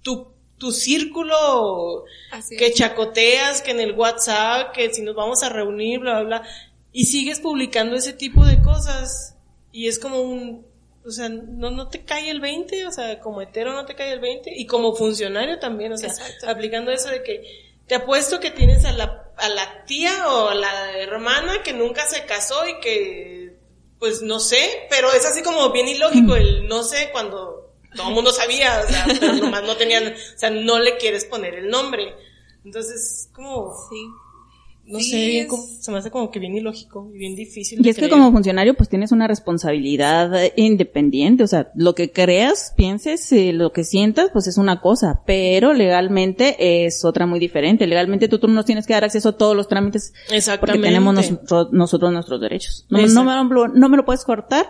tu, tu círculo Así que es. chacoteas, que en el WhatsApp, que si nos vamos a reunir, bla, bla, bla, y sigues publicando ese tipo de cosas, y es como un, o sea, no, no te cae el 20, o sea, como hetero no te cae el 20, y como funcionario también, o sea, Exacto. aplicando eso de que te apuesto que tienes a la, a la tía o a la hermana que nunca se casó y que, pues no sé, pero es así como bien ilógico el no sé cuando todo el mundo sabía, o sea, pero nomás no tenían, o sea, no le quieres poner el nombre. Entonces, como, Sí. no Sí, sé, bien es- como- se me hace como que bien ilógico y bien difícil. Y es que como funcionario pues tienes una responsabilidad eh, independiente, o sea, lo que creas, pienses, eh, lo que sientas, pues es una cosa, pero legalmente es otra muy diferente. Legalmente tú, tú nos tienes que dar acceso a todos los trámites porque tenemos nosotros, nosotros nuestros derechos. No, me lo, no me lo puedes cortar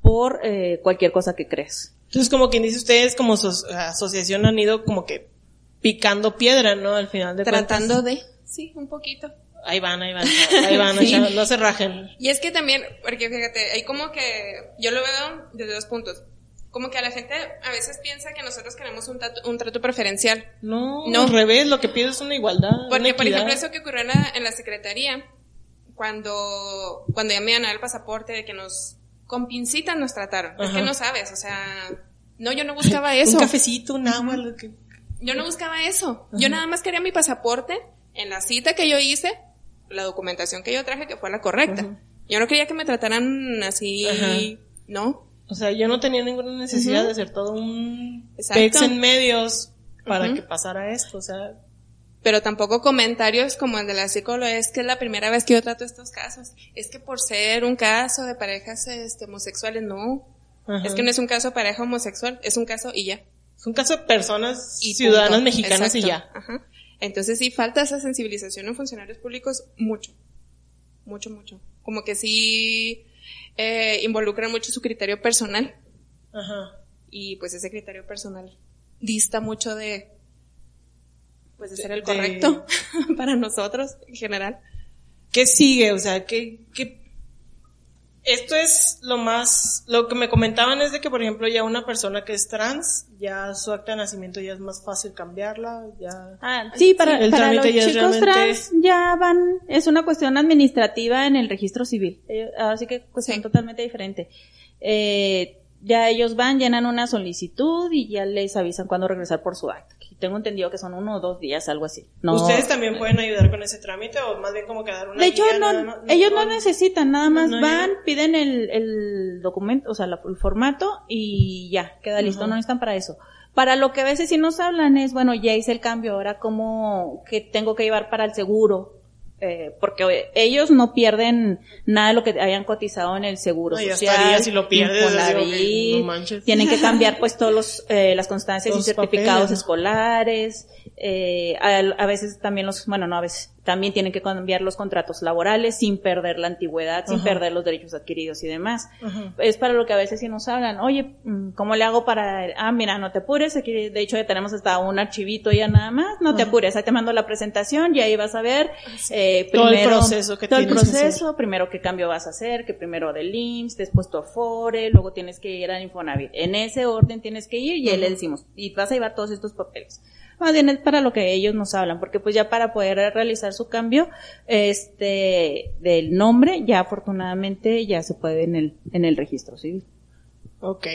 por eh, cualquier cosa que creas. Entonces, como quien dice, ustedes como aso- asociación han ido como que picando piedra, ¿no? Al final de Tratando cuentas. de, sí, un poquito. Ahí van, ahí van, ahí van, Sí. no se rajen. Y es que también, porque fíjate, hay como que, yo lo veo desde dos puntos. como que a la gente a veces piensa que nosotros queremos un, trato, un trato preferencial. No, No. al revés, lo que pido es una igualdad. Porque, una por ejemplo, eso que ocurrió en la, en la secretaría, cuando, cuando ya me dar el pasaporte, de que nos, con pincitas nos trataron. Es que no sabes, o sea, no, yo no buscaba eso. Un cafecito, un agua, lo que... Yo no buscaba eso. Yo nada más quería mi pasaporte en la cita que yo hice, la documentación que yo traje que fue la correcta. Ajá. Yo no quería que me trataran así. ¿no? O sea, yo no tenía ninguna necesidad de hacer todo un Exacto. en medios para que pasara esto, o sea, Pero tampoco comentarios como el de la psicóloga, es que es la primera vez que yo trato estos casos. Es que por ser un caso de parejas este, homosexuales, no. ajá. Es que no es un caso de pareja homosexual, es un caso y ya. es un caso de personas Y ciudadanas punto. mexicanas y ya. Ajá. Entonces sí falta esa sensibilización en funcionarios públicos mucho. Mucho, mucho. Como que sí eh, involucran mucho su criterio personal Ajá. y pues ese criterio personal dista mucho de pues de ser el De- correcto para nosotros en general. ¿Qué sigue? O sea, ¿qué, qué... Esto es lo más, lo que me comentaban es de que, por ejemplo, ya una persona que es trans, ya su acta de nacimiento ya es más fácil cambiarla, ya... Ah, sí, para, El para los trámite ya chicos realmente- trans ya van, es una cuestión administrativa en el registro civil. Eh, Así que cuestión Sí. totalmente diferente. Eh, ya ellos van, llenan una solicitud y ya les avisan cuándo regresar por su acta. Tengo entendido que son uno o dos días, algo así. No, ¿Ustedes también pueden ayudar con ese trámite o más bien como que dar una de hecho, guía no, nada más? ellos no necesitan, nada más no, van, piden el, el documento, o sea, el formato y ya, queda listo, no necesitan para eso. Para lo que a veces sí nos hablan es, bueno, ya hice el cambio, ahora cómo, que tengo que llevar para el seguro, eh, porque ellos no pierden nada de lo que hayan cotizado en el seguro No, social, si lo pierdes, no tienen que cambiar pues todos los, eh, las constancias Los y certificados escolares, eh, a, a veces también los, bueno, no a veces, también tienen que cambiar los contratos laborales sin perder la antigüedad, sin Ajá. perder los derechos adquiridos y demás. Ajá. Es para lo que a veces sí nos hablan, oye, mm, ¿cómo le hago para, ah, mira, no te apures, aquí de hecho ya tenemos hasta un archivito ya nada más, no te apures, ahí te mando la presentación y ahí vas a ver, eh, Todo el proceso que todo el que proceso, primero qué cambio vas a hacer, que primero del IMSS, después tu Afore, luego tienes que ir al Infonavit. En ese orden tienes que ir y ahí le decimos, y vas a llevar todos estos papeles. Más bien es para lo que ellos nos hablan, porque pues ya para poder realizar su cambio, este, del nombre, ya afortunadamente ya se puede en el, en el registro civil. Ok.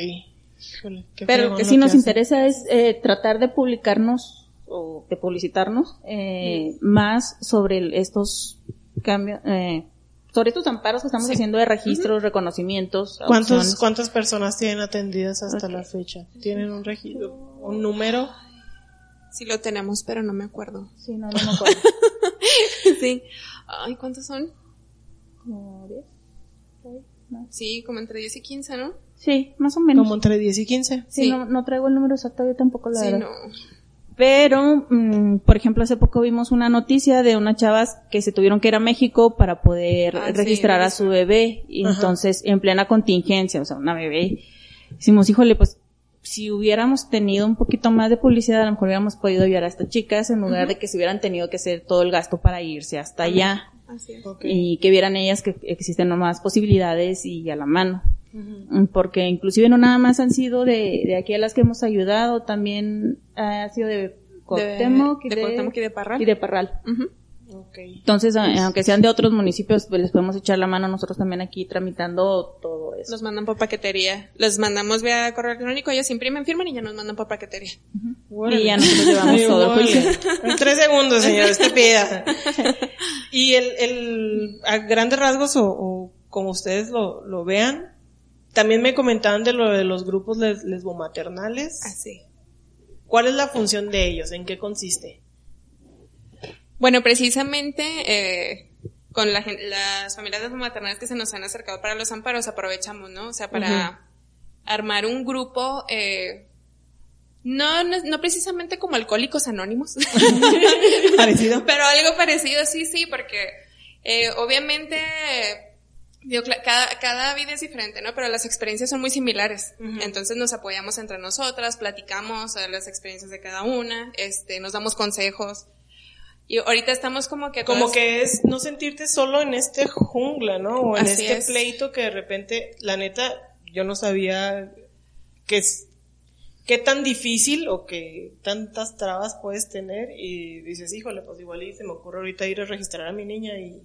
Híjole, Pero fregón que lo sí nos interesa es eh, tratar de publicarnos o de publicitarnos eh, más sobre estos cambios, eh, sobre estos amparos que estamos haciendo de registros, reconocimientos. ¿Cuántos, opciones. ¿Cuántas personas tienen atendidas hasta la fecha? ¿Tienen un registro, un número? Sí lo tenemos, pero no me acuerdo. Sí, no, no me acuerdo. sí. Ay, ¿cuántos son? Como diez, seis, no. Sí, como entre 10 y 15, ¿no? Sí, más o menos. Como entre 10 y 15. Sí, Sí. No, no traigo el número exacto, yo tampoco la Sí, no. Pero, mm, por ejemplo, hace poco vimos una noticia de unas chavas que se tuvieron que ir a México para poder Ah, sí, registrar a su bebé. Y entonces, en plena contingencia, o sea, una bebé, decimos, híjole, pues, si hubiéramos tenido un poquito más de publicidad, a lo mejor hubiéramos podido ayudar a estas chicas en lugar de que se hubieran tenido que hacer todo el gasto para irse hasta allá. Así es. Y que vieran ellas que existen más posibilidades y a la mano. Ujú. Porque inclusive no nada más han sido de, de aquí a las que hemos ayudado, también ha sido de Cuauhtémoc y de, de, Cuauhtémoc y de Parral. y de Parral. Ujú. Entonces, aunque sean de otros municipios, pues les podemos echar la mano nosotros también aquí tramitando todo eso. Nos mandan por paquetería. Los mandamos vía correo electrónico, ellos imprimen, firman y ya nos mandan por paquetería. Y ya nosotros llevamos Ay, todo juicio. En tres segundos, señor, este pida. Y el, el, a grandes rasgos o, o como ustedes lo, lo vean, también me comentaban de lo de los grupos les, lesbomaternales. Así. ¿Cuál es la función de ellos? ¿En qué consiste? Bueno, precisamente eh, con la las familias maternales que se nos han acercado para los amparos aprovechamos, ¿no? O sea, para armar un grupo, eh, no, no, no precisamente como alcohólicos anónimos, Parecido. pero algo parecido, sí, sí, porque eh, obviamente digo, cada, cada vida es diferente, ¿no? Pero las experiencias son muy similares. Entonces nos apoyamos entre nosotras, platicamos eh, las experiencias de cada una, este, nos damos consejos. Y ahorita estamos como que Como todas- que es no sentirte solo en este jungla, ¿no? O en Así este es. pleito que de repente, la neta, yo no sabía que qué es, qué tan difícil o qué tantas trabas puedes tener y dices, híjole, pues igual y se me ocurre ahorita ir a registrar a mi niña y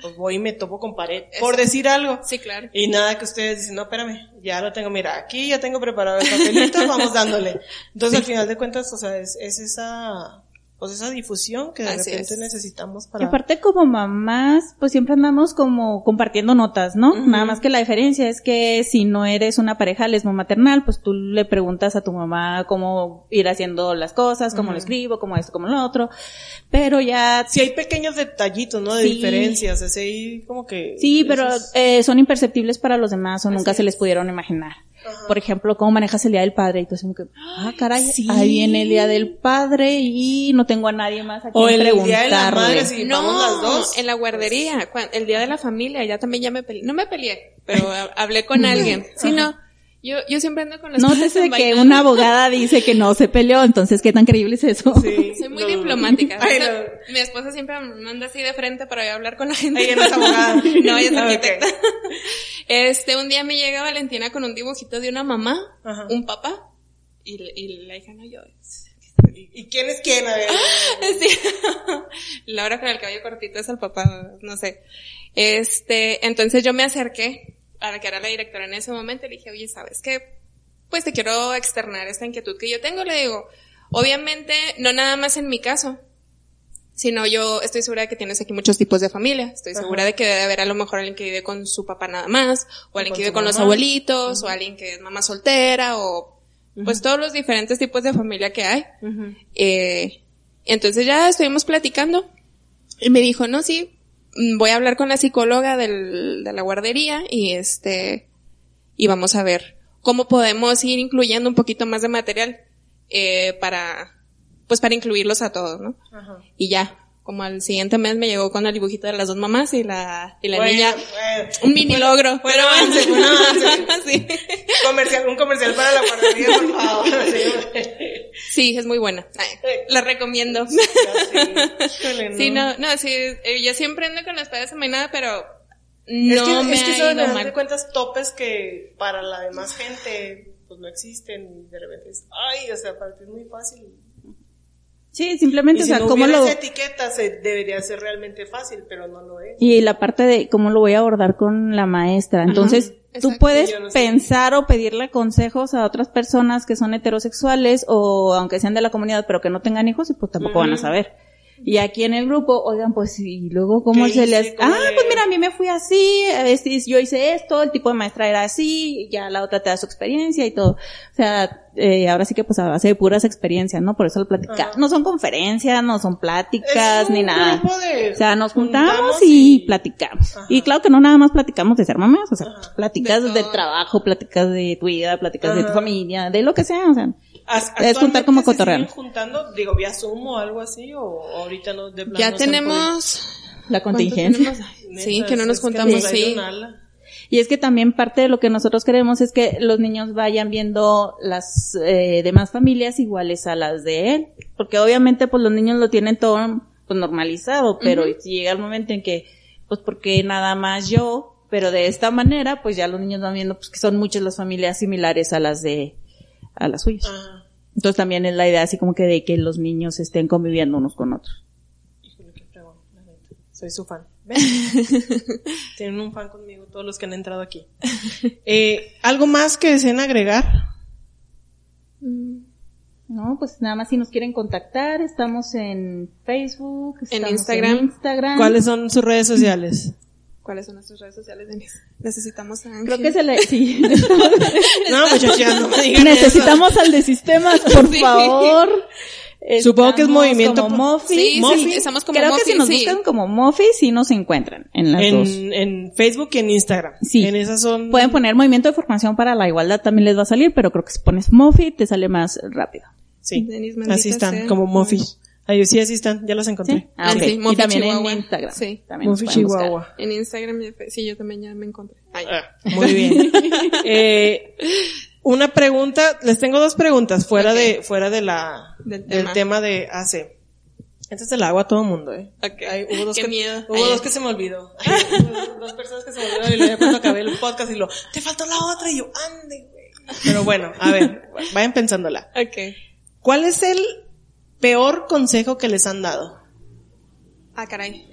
pues voy y me topo con pared, por decir algo. Sí, claro. Y nada que ustedes dicen, no, espérame, ya lo tengo, mira, aquí ya tengo preparado el papelito, vamos dándole. Entonces, al final de cuentas, o sea, es, es esa, pues esa difusión que de Así repente es. necesitamos Y para... aparte como mamás, pues siempre andamos como compartiendo notas, ¿no? Nada más que la diferencia es que si no eres una pareja lesmo-maternal, pues tú le preguntas a tu mamá cómo ir haciendo las cosas, cómo lo escribo, cómo esto, cómo lo otro. Pero ya... Si hay pequeños detallitos, ¿no? De Sí. diferencias, ese ahí como que... Sí, pero esos- eh, son imperceptibles para los demás o nunca Así se les es. pudieron imaginar. Por ejemplo, cómo manejas el Día del Padre y tú como que, ah, caray, ahí viene el Día del Padre y no tengo a nadie más a quien O el Día de la Madre, sí. no, vamos las dos. en la guardería, el día de la familia, ya también ya me peleé. No me peleé, pero ha- hablé con alguien. Sí, no. Yo, yo siempre ando con las cosas Nótese que una abogada dice que no se peleó, entonces qué tan creíble es eso. Sí, Soy muy no. diplomática. Ay, O sea, no. Mi esposa siempre me manda así de frente para ir a hablar con la gente. Ella no es abogada. no, ella es Ah. Este, un día me llega Valentina con un dibujito de una mamá, Ajá. un papá, y, y la hija no yo. ¿Y, y quién es quién? A ver. Sí. Laura con el cabello cortito es el papá, no sé. Este, entonces yo me acerqué a la que era la directora en ese momento le dije, oye, ¿sabes qué? Pues te quiero externar esta inquietud que yo tengo. Le digo, obviamente, no nada más en mi caso, sino yo estoy segura de que tienes aquí muchos tipos de familia. Estoy segura de que debe haber a lo mejor alguien que vive con su papá nada más, o alguien que vive con los abuelitos, o alguien que es mamá soltera, o pues todos los diferentes tipos de familia que hay. Eh, entonces ya estuvimos platicando y me dijo, no, sí, voy a hablar con la psicóloga del, de la guardería y este, y vamos a ver cómo podemos ir incluyendo un poquito más de material, eh, para, pues para incluirlos a todos, ¿no? Ajá. Y ya, como al siguiente mes me llegó con el dibujito de las dos mamás y la, y la Bueno, niña, bueno. un mini logro. buen avance, buen avance. sí. Comercial, un comercial para la guardería, por favor. sí, es muy buena. Ay, la recomiendo. Sí, no, no, sí, eh, yo siempre ando con las paredes nada, pero Es no que, me es que ha de cuentas, topes que para la demás gente, pues no existen. Y de repente es, ay, o sea, para ti es muy fácil. Sí, simplemente, Y o sea, no cómo lo... esa etiqueta, se, debería ser realmente fácil, pero no lo es. Y la parte de cómo lo voy a abordar con la maestra. Entonces, tú puedes sé. pensar o pedirle consejos a otras personas que son heterosexuales o aunque sean de la comunidad pero que no tengan hijos y pues tampoco van a saber. Y aquí en el grupo, oigan, pues y luego cómo ¿Qué se les... ¿Cómo Ah, pues mira, a mí me fui así, este, yo hice esto, el tipo de maestra era así, ya la otra te da su experiencia y todo. O sea, eh, ahora sí que pues a base de puras experiencias, ¿no? Por eso lo platicamos. No son conferencias, no son pláticas, Es ni nada. de- O sea, nos juntamos, juntamos y, y- platicamos. Ajá. Y claro que no nada más platicamos de ser mamás, o sea, platicas De del trabajo, platicas de tu vida, platicas de tu Ajá. familia, de lo que sea, o sea. Es juntar como ¿actualmente se cotorrear. siguen juntando, digo, vía Zoom o algo así, o ahorita no, de plano Ya no tenemos... La ¿cuánto contingencia. tenemos? Sí, que no nos juntamos, sí. Y es que también parte de lo que nosotros queremos es que los niños vayan viendo las eh, demás familias iguales a las de él. Porque obviamente pues los niños lo tienen todo pues normalizado, pero si llega el momento en que, pues porque nada más yo, pero de esta manera, pues ya los niños van viendo pues que son muchas las familias similares a las de, a las suyas. Ajá. Entonces también es la idea así como que de que los niños estén conviviendo unos con otros. Híjole, qué fregón, la neta. Soy su fan. ¿Ven? Tienen un fan conmigo, todos los que han entrado aquí. Eh, ¿Algo más que deseen agregar? No, pues nada más si nos quieren contactar, estamos en Facebook, estamos Instagram. en Instagram. ¿Cuáles son sus redes sociales? ¿Cuáles son nuestras redes sociales, Denise? Necesitamos a Ángel. Creo que se le, sí. No, muchachas, no me digan Necesitamos al de sistemas, por Sí. favor. Supongo que es movimiento como Mofi. Sí, Mofi. sí, estamos como Creo que si nos sí. buscan como Mofi, sí nos encuentran en las dos. En, en Facebook y en Instagram. Sí. En esas son... Pueden poner Movimiento de Formación para la Igualdad, también les va a salir, pero creo que si pones Mofi te sale más rápido. Sí. Así están, sea. como Mofi. Ay, sí, así están, ya los encontré. ¿Sí? Ah, Ah, ok. sí, y también Chihuahua. en Instagram. Sí. También Mofi buscar. Chihuahua. En Instagram, sí, yo también ya me encontré. Ay. Ah, muy bien. Eh, una pregunta, les tengo dos preguntas fuera de, fuera de la, Del del tema. tema de AC. Este es el agua a todo mundo, eh. Ok. Ay, hubo dos Qué que, miedo. Hubo Ay. dos que se me olvidó. Ay, hubo dos personas que se me olvidaron y luego cuando acabé el podcast y lo, te faltó la otra y yo, ande, güey. Pero bueno, a ver, vayan pensándola. Ok. ¿Cuál es el peor consejo que les han dado? Ah, caray.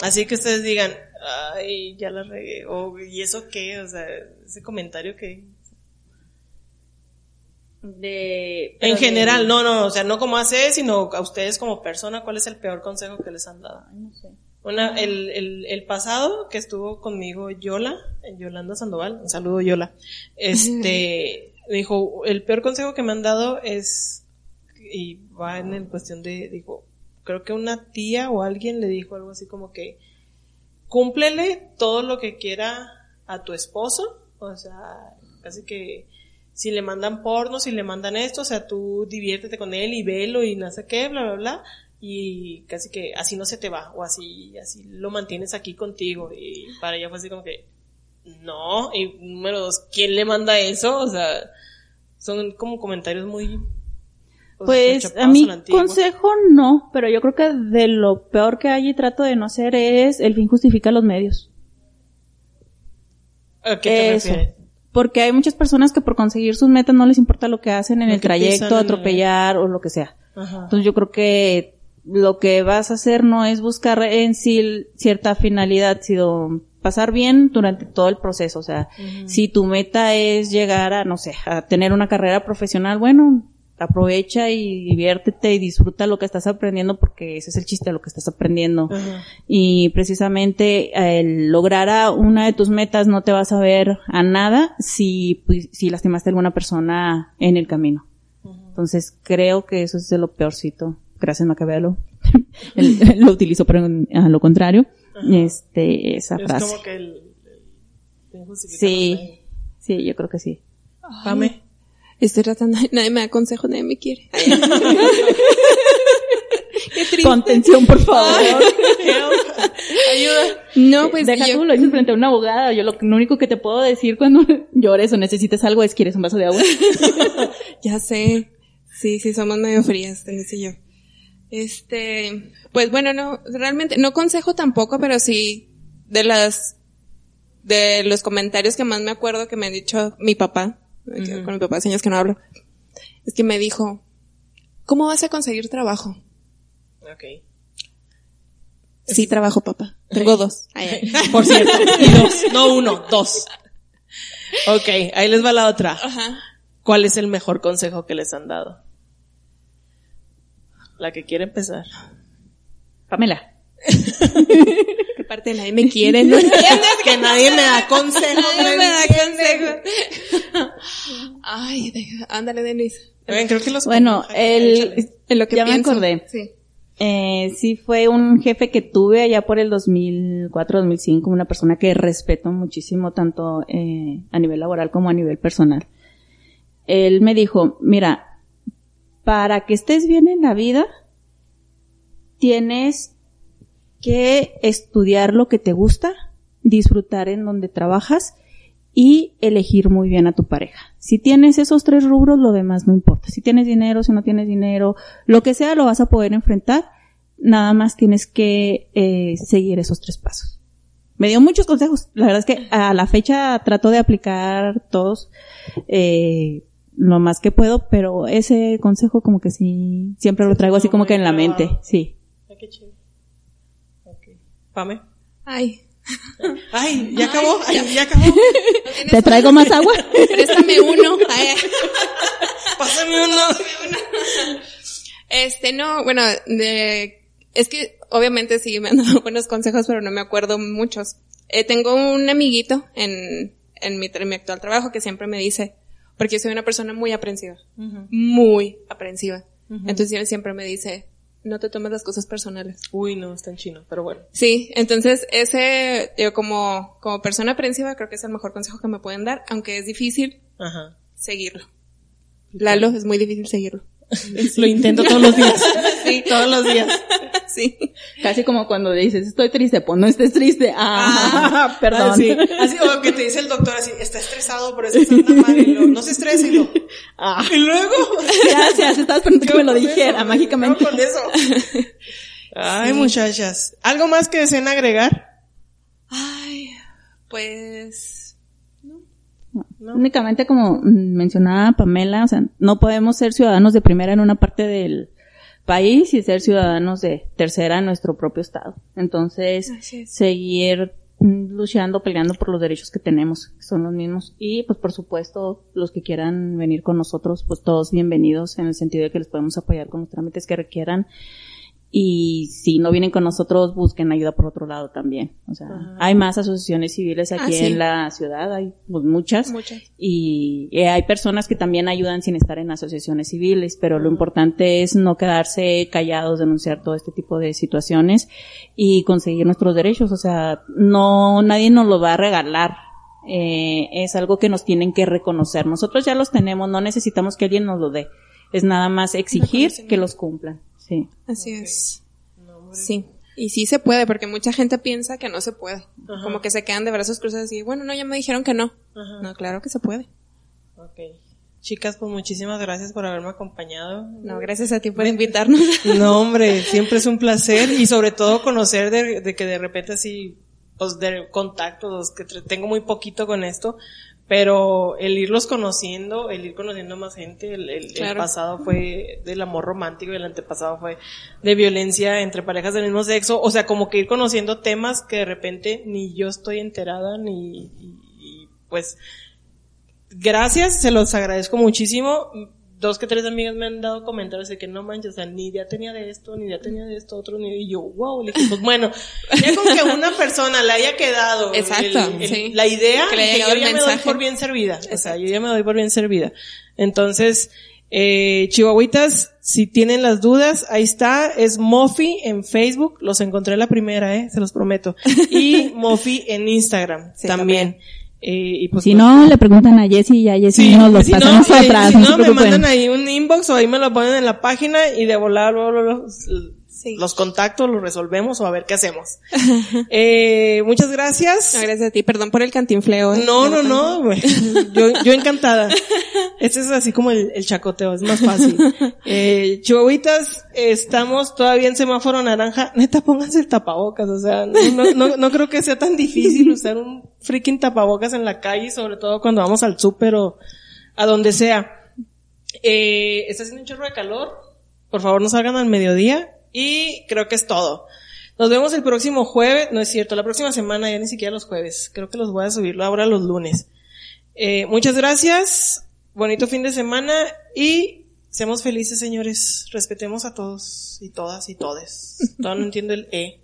Así que ustedes digan, ay, ya la regué, o ¿y eso qué? O sea, ese comentario que... De, En general, no, no, o sea, no como hace, sino a ustedes como persona, ¿cuál es el peor consejo que les han dado? no sé. Una, el, el, el pasado que estuvo conmigo Yola, Yolanda Sandoval, un saludo Yola, este, dijo, el peor consejo que me han dado es, y va en el cuestión de, dijo, creo que una tía o alguien le dijo algo así como que, cúmplele todo lo que quiera a tu esposo, o sea, casi que si le mandan porno, si le mandan esto, o sea, tú diviértete con él y velo y no sé qué, bla, bla, bla, y casi que así no se te va, o así, así lo mantienes aquí contigo, y para ella fue así como que, no, y número dos, ¿quién le manda eso? O sea, son como comentarios muy... Pues a antigua. consejo no, pero yo creo que de lo peor que hay y trato de no hacer es el fin justifica los medios. ¿A qué te Eso. refieres? Porque hay muchas personas que por conseguir sus metas no les importa lo que hacen en Lo el trayecto, atropellar o lo que sea. Ajá. Entonces yo creo que lo que vas a hacer no es buscar en sí cierta finalidad, sino pasar bien durante todo el proceso. O sea, si tu meta es llegar a, no sé, a tener una carrera profesional, bueno, aprovecha y diviértete y disfruta lo que estás aprendiendo porque ese es el chiste de lo que estás aprendiendo. Ajá. Y precisamente el lograr a una de tus metas no te vas a ver a nada si, pues, si lastimaste a alguna persona en el camino. Entonces creo que eso es de lo peorcito. Gracias él lo utilizo pero a lo contrario. Este, esa Es frase. como que el... Sí, sí, yo creo que sí. Pame. Estoy tratando, nadie me da consejo, nadie me quiere. Qué triste. Contención, por favor. Ayuda. No, pues Deja yo, tú, lo dices frente a una abogada. Yo lo, lo único que te puedo decir cuando llores o necesites algo es quieres un vaso de agua. ya sé. Sí, sí, somos medio frías, Denise y yo. Este, pues bueno, no, realmente, no consejo tampoco, pero sí, de las, de los comentarios que más me acuerdo que me ha dicho mi papá, con mi papá años que no hablo, es que me dijo, ¿cómo vas a conseguir trabajo? Ok. Sí, trabajo, papá. Tengo dos. Ay, ay. Por cierto. Y dos. No uno, dos. Ok, ahí les va la otra. Ajá. ¿Cuál es el mejor consejo que les han dado? La que quiere empezar. Pamela. Que parte de nadie me quiere, ¿no entiendes? Que nadie me da consejo. Nadie me da entienden. consejo. Ay, ándale, Denise. Oigan, creo que los Bueno, el, En lo que ya me acordé. Sí. Eh, sí fue un jefe que tuve allá por el 2004, 2005, una persona que respeto muchísimo tanto eh, a nivel laboral como a nivel personal. Él me dijo, mira, para que estés bien en la vida, tienes que estudiar lo que te gusta, disfrutar en donde trabajas y elegir muy bien a tu pareja. Si tienes esos tres rubros, lo demás no importa. Si tienes dinero, si no tienes dinero, lo que sea lo vas a poder enfrentar. Nada más tienes que eh, seguir esos tres pasos. Me dio muchos consejos. La verdad es que a la fecha trato de aplicar todos eh, lo más que puedo, pero ese consejo como que sí, siempre lo traigo así como que en la mente. Sí. Qué chido. Pame. Ay. Ay, ya acabó. Ay, ya acabó. ¿Te traigo más agua? Préstame uno. Pásame uno. Este, no, bueno, de, es que obviamente sí me han dado buenos consejos, pero no me acuerdo muchos. Eh, tengo un amiguito en, en mi, en mi actual trabajo que siempre me dice, porque yo soy una persona muy aprensiva, muy aprensiva. Entonces él siempre me dice, no te tomes las cosas personales. Uy, no, está en chino, pero bueno. Sí, entonces ese, yo como, como persona aprensiva creo que es el mejor consejo que me pueden dar, aunque es difícil Ajá. seguirlo. Lalo, es muy difícil seguirlo. Lo intento todos los días. Sí, todos los días. Sí. Casi como cuando dices, estoy triste, pues no estés triste. Ah, perdón. Así, así, o que te dice el doctor así, está estresado, por eso está anda mal, y luego, no se estrese, y lo, Ah, y luego, gracias, estaba esperando que me lo Con eso, dijera mágicamente. con eso. Ay, muchachas. ¿Algo más que deseen agregar? Ay, pues, no, Únicamente como mencionaba Pamela, o sea, no podemos ser ciudadanos de primera en una parte del país y ser ciudadanos de tercera en nuestro propio estado. Entonces, seguir luchando, peleando por los derechos que tenemos, que son los mismos. Y pues por supuesto, los que quieran venir con nosotros, pues todos bienvenidos en el sentido de que les podemos apoyar con los trámites que requieran y si no vienen con nosotros, busquen ayuda por otro lado también. O sea, hay más asociaciones civiles aquí ah, en la ciudad, hay pues, muchas. Muchas. Y, hay personas que también ayudan sin estar en asociaciones civiles, pero lo importante es no quedarse callados, denunciar todo este tipo de situaciones y conseguir nuestros derechos. O sea, no, nadie nos lo va a regalar. Eh, es algo que nos tienen que reconocer. Nosotros ya los tenemos, no necesitamos que alguien nos lo dé. Es nada más exigir que los cumplan. Sí. Así es. sí. Y sí se puede, porque mucha gente piensa que no se puede. Como que se quedan de brazos cruzados y, bueno, no, ya me dijeron que no. No, claro que se puede. Ok. Chicas, pues muchísimas gracias por haberme acompañado. No, gracias a ti por invitarnos. No, hombre, siempre es un placer y sobre todo conocer de, de que de repente así, pues de contactos, que tengo muy poquito con esto, pero el irlos conociendo, el ir conociendo más gente, el, el, pasado fue del amor romántico y el antepasado fue de violencia entre parejas del mismo sexo, o sea, como que ir conociendo temas que de repente ni yo estoy enterada, ni, y pues, gracias, se los agradezco muchísimo dos que tres amigas me han dado comentarios de que no manches, o sea, ni idea tenía de esto, ni idea tenía de esto, otro, ni y yo, wow, le dije, pues bueno, ya con que una persona le haya quedado la idea, que, le yo ya me doy por bien servida, o sea, yo ya me doy por bien servida. Entonces, eh, Chihuahuitas, si tienen las dudas, ahí está, es Mofi en Facebook, los encontré la primera, eh, se los prometo, y Mofi en Instagram también. Eh, y pues, si no, le preguntan a Jessy y a Jessy nos los si pasamos no, atrás. Si no, me mandan ahí un inbox o ahí me lo ponen en la página y de volar luego, los contactos los resolvemos o a ver qué hacemos. eh, muchas gracias. gracias a ti, perdón por el cantinfleo. ¿eh? No, no, no, yo, yo encantada. Este es así como el, el chacoteo, es más fácil. Eh, chihuahuitas, estamos todavía en semáforo naranja. Neta, pónganse el tapabocas, o sea, no, no, no creo que sea tan difícil usar un freaking tapabocas en la calle, sobre todo cuando vamos al súper o a donde sea. Eh, está haciendo un chorro de calor. Por favor, no salgan al mediodía. Y creo que es todo. Nos vemos el próximo jueves, no es cierto, la próxima semana, ya ni siquiera los jueves. Creo que los voy a subirlo ahora los lunes. Eh, muchas gracias, bonito fin de semana y seamos felices, señores. Respetemos a todos y todas y todes. Todavía no entiendo el E.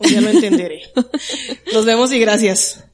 Día lo entenderé. Nos vemos y gracias.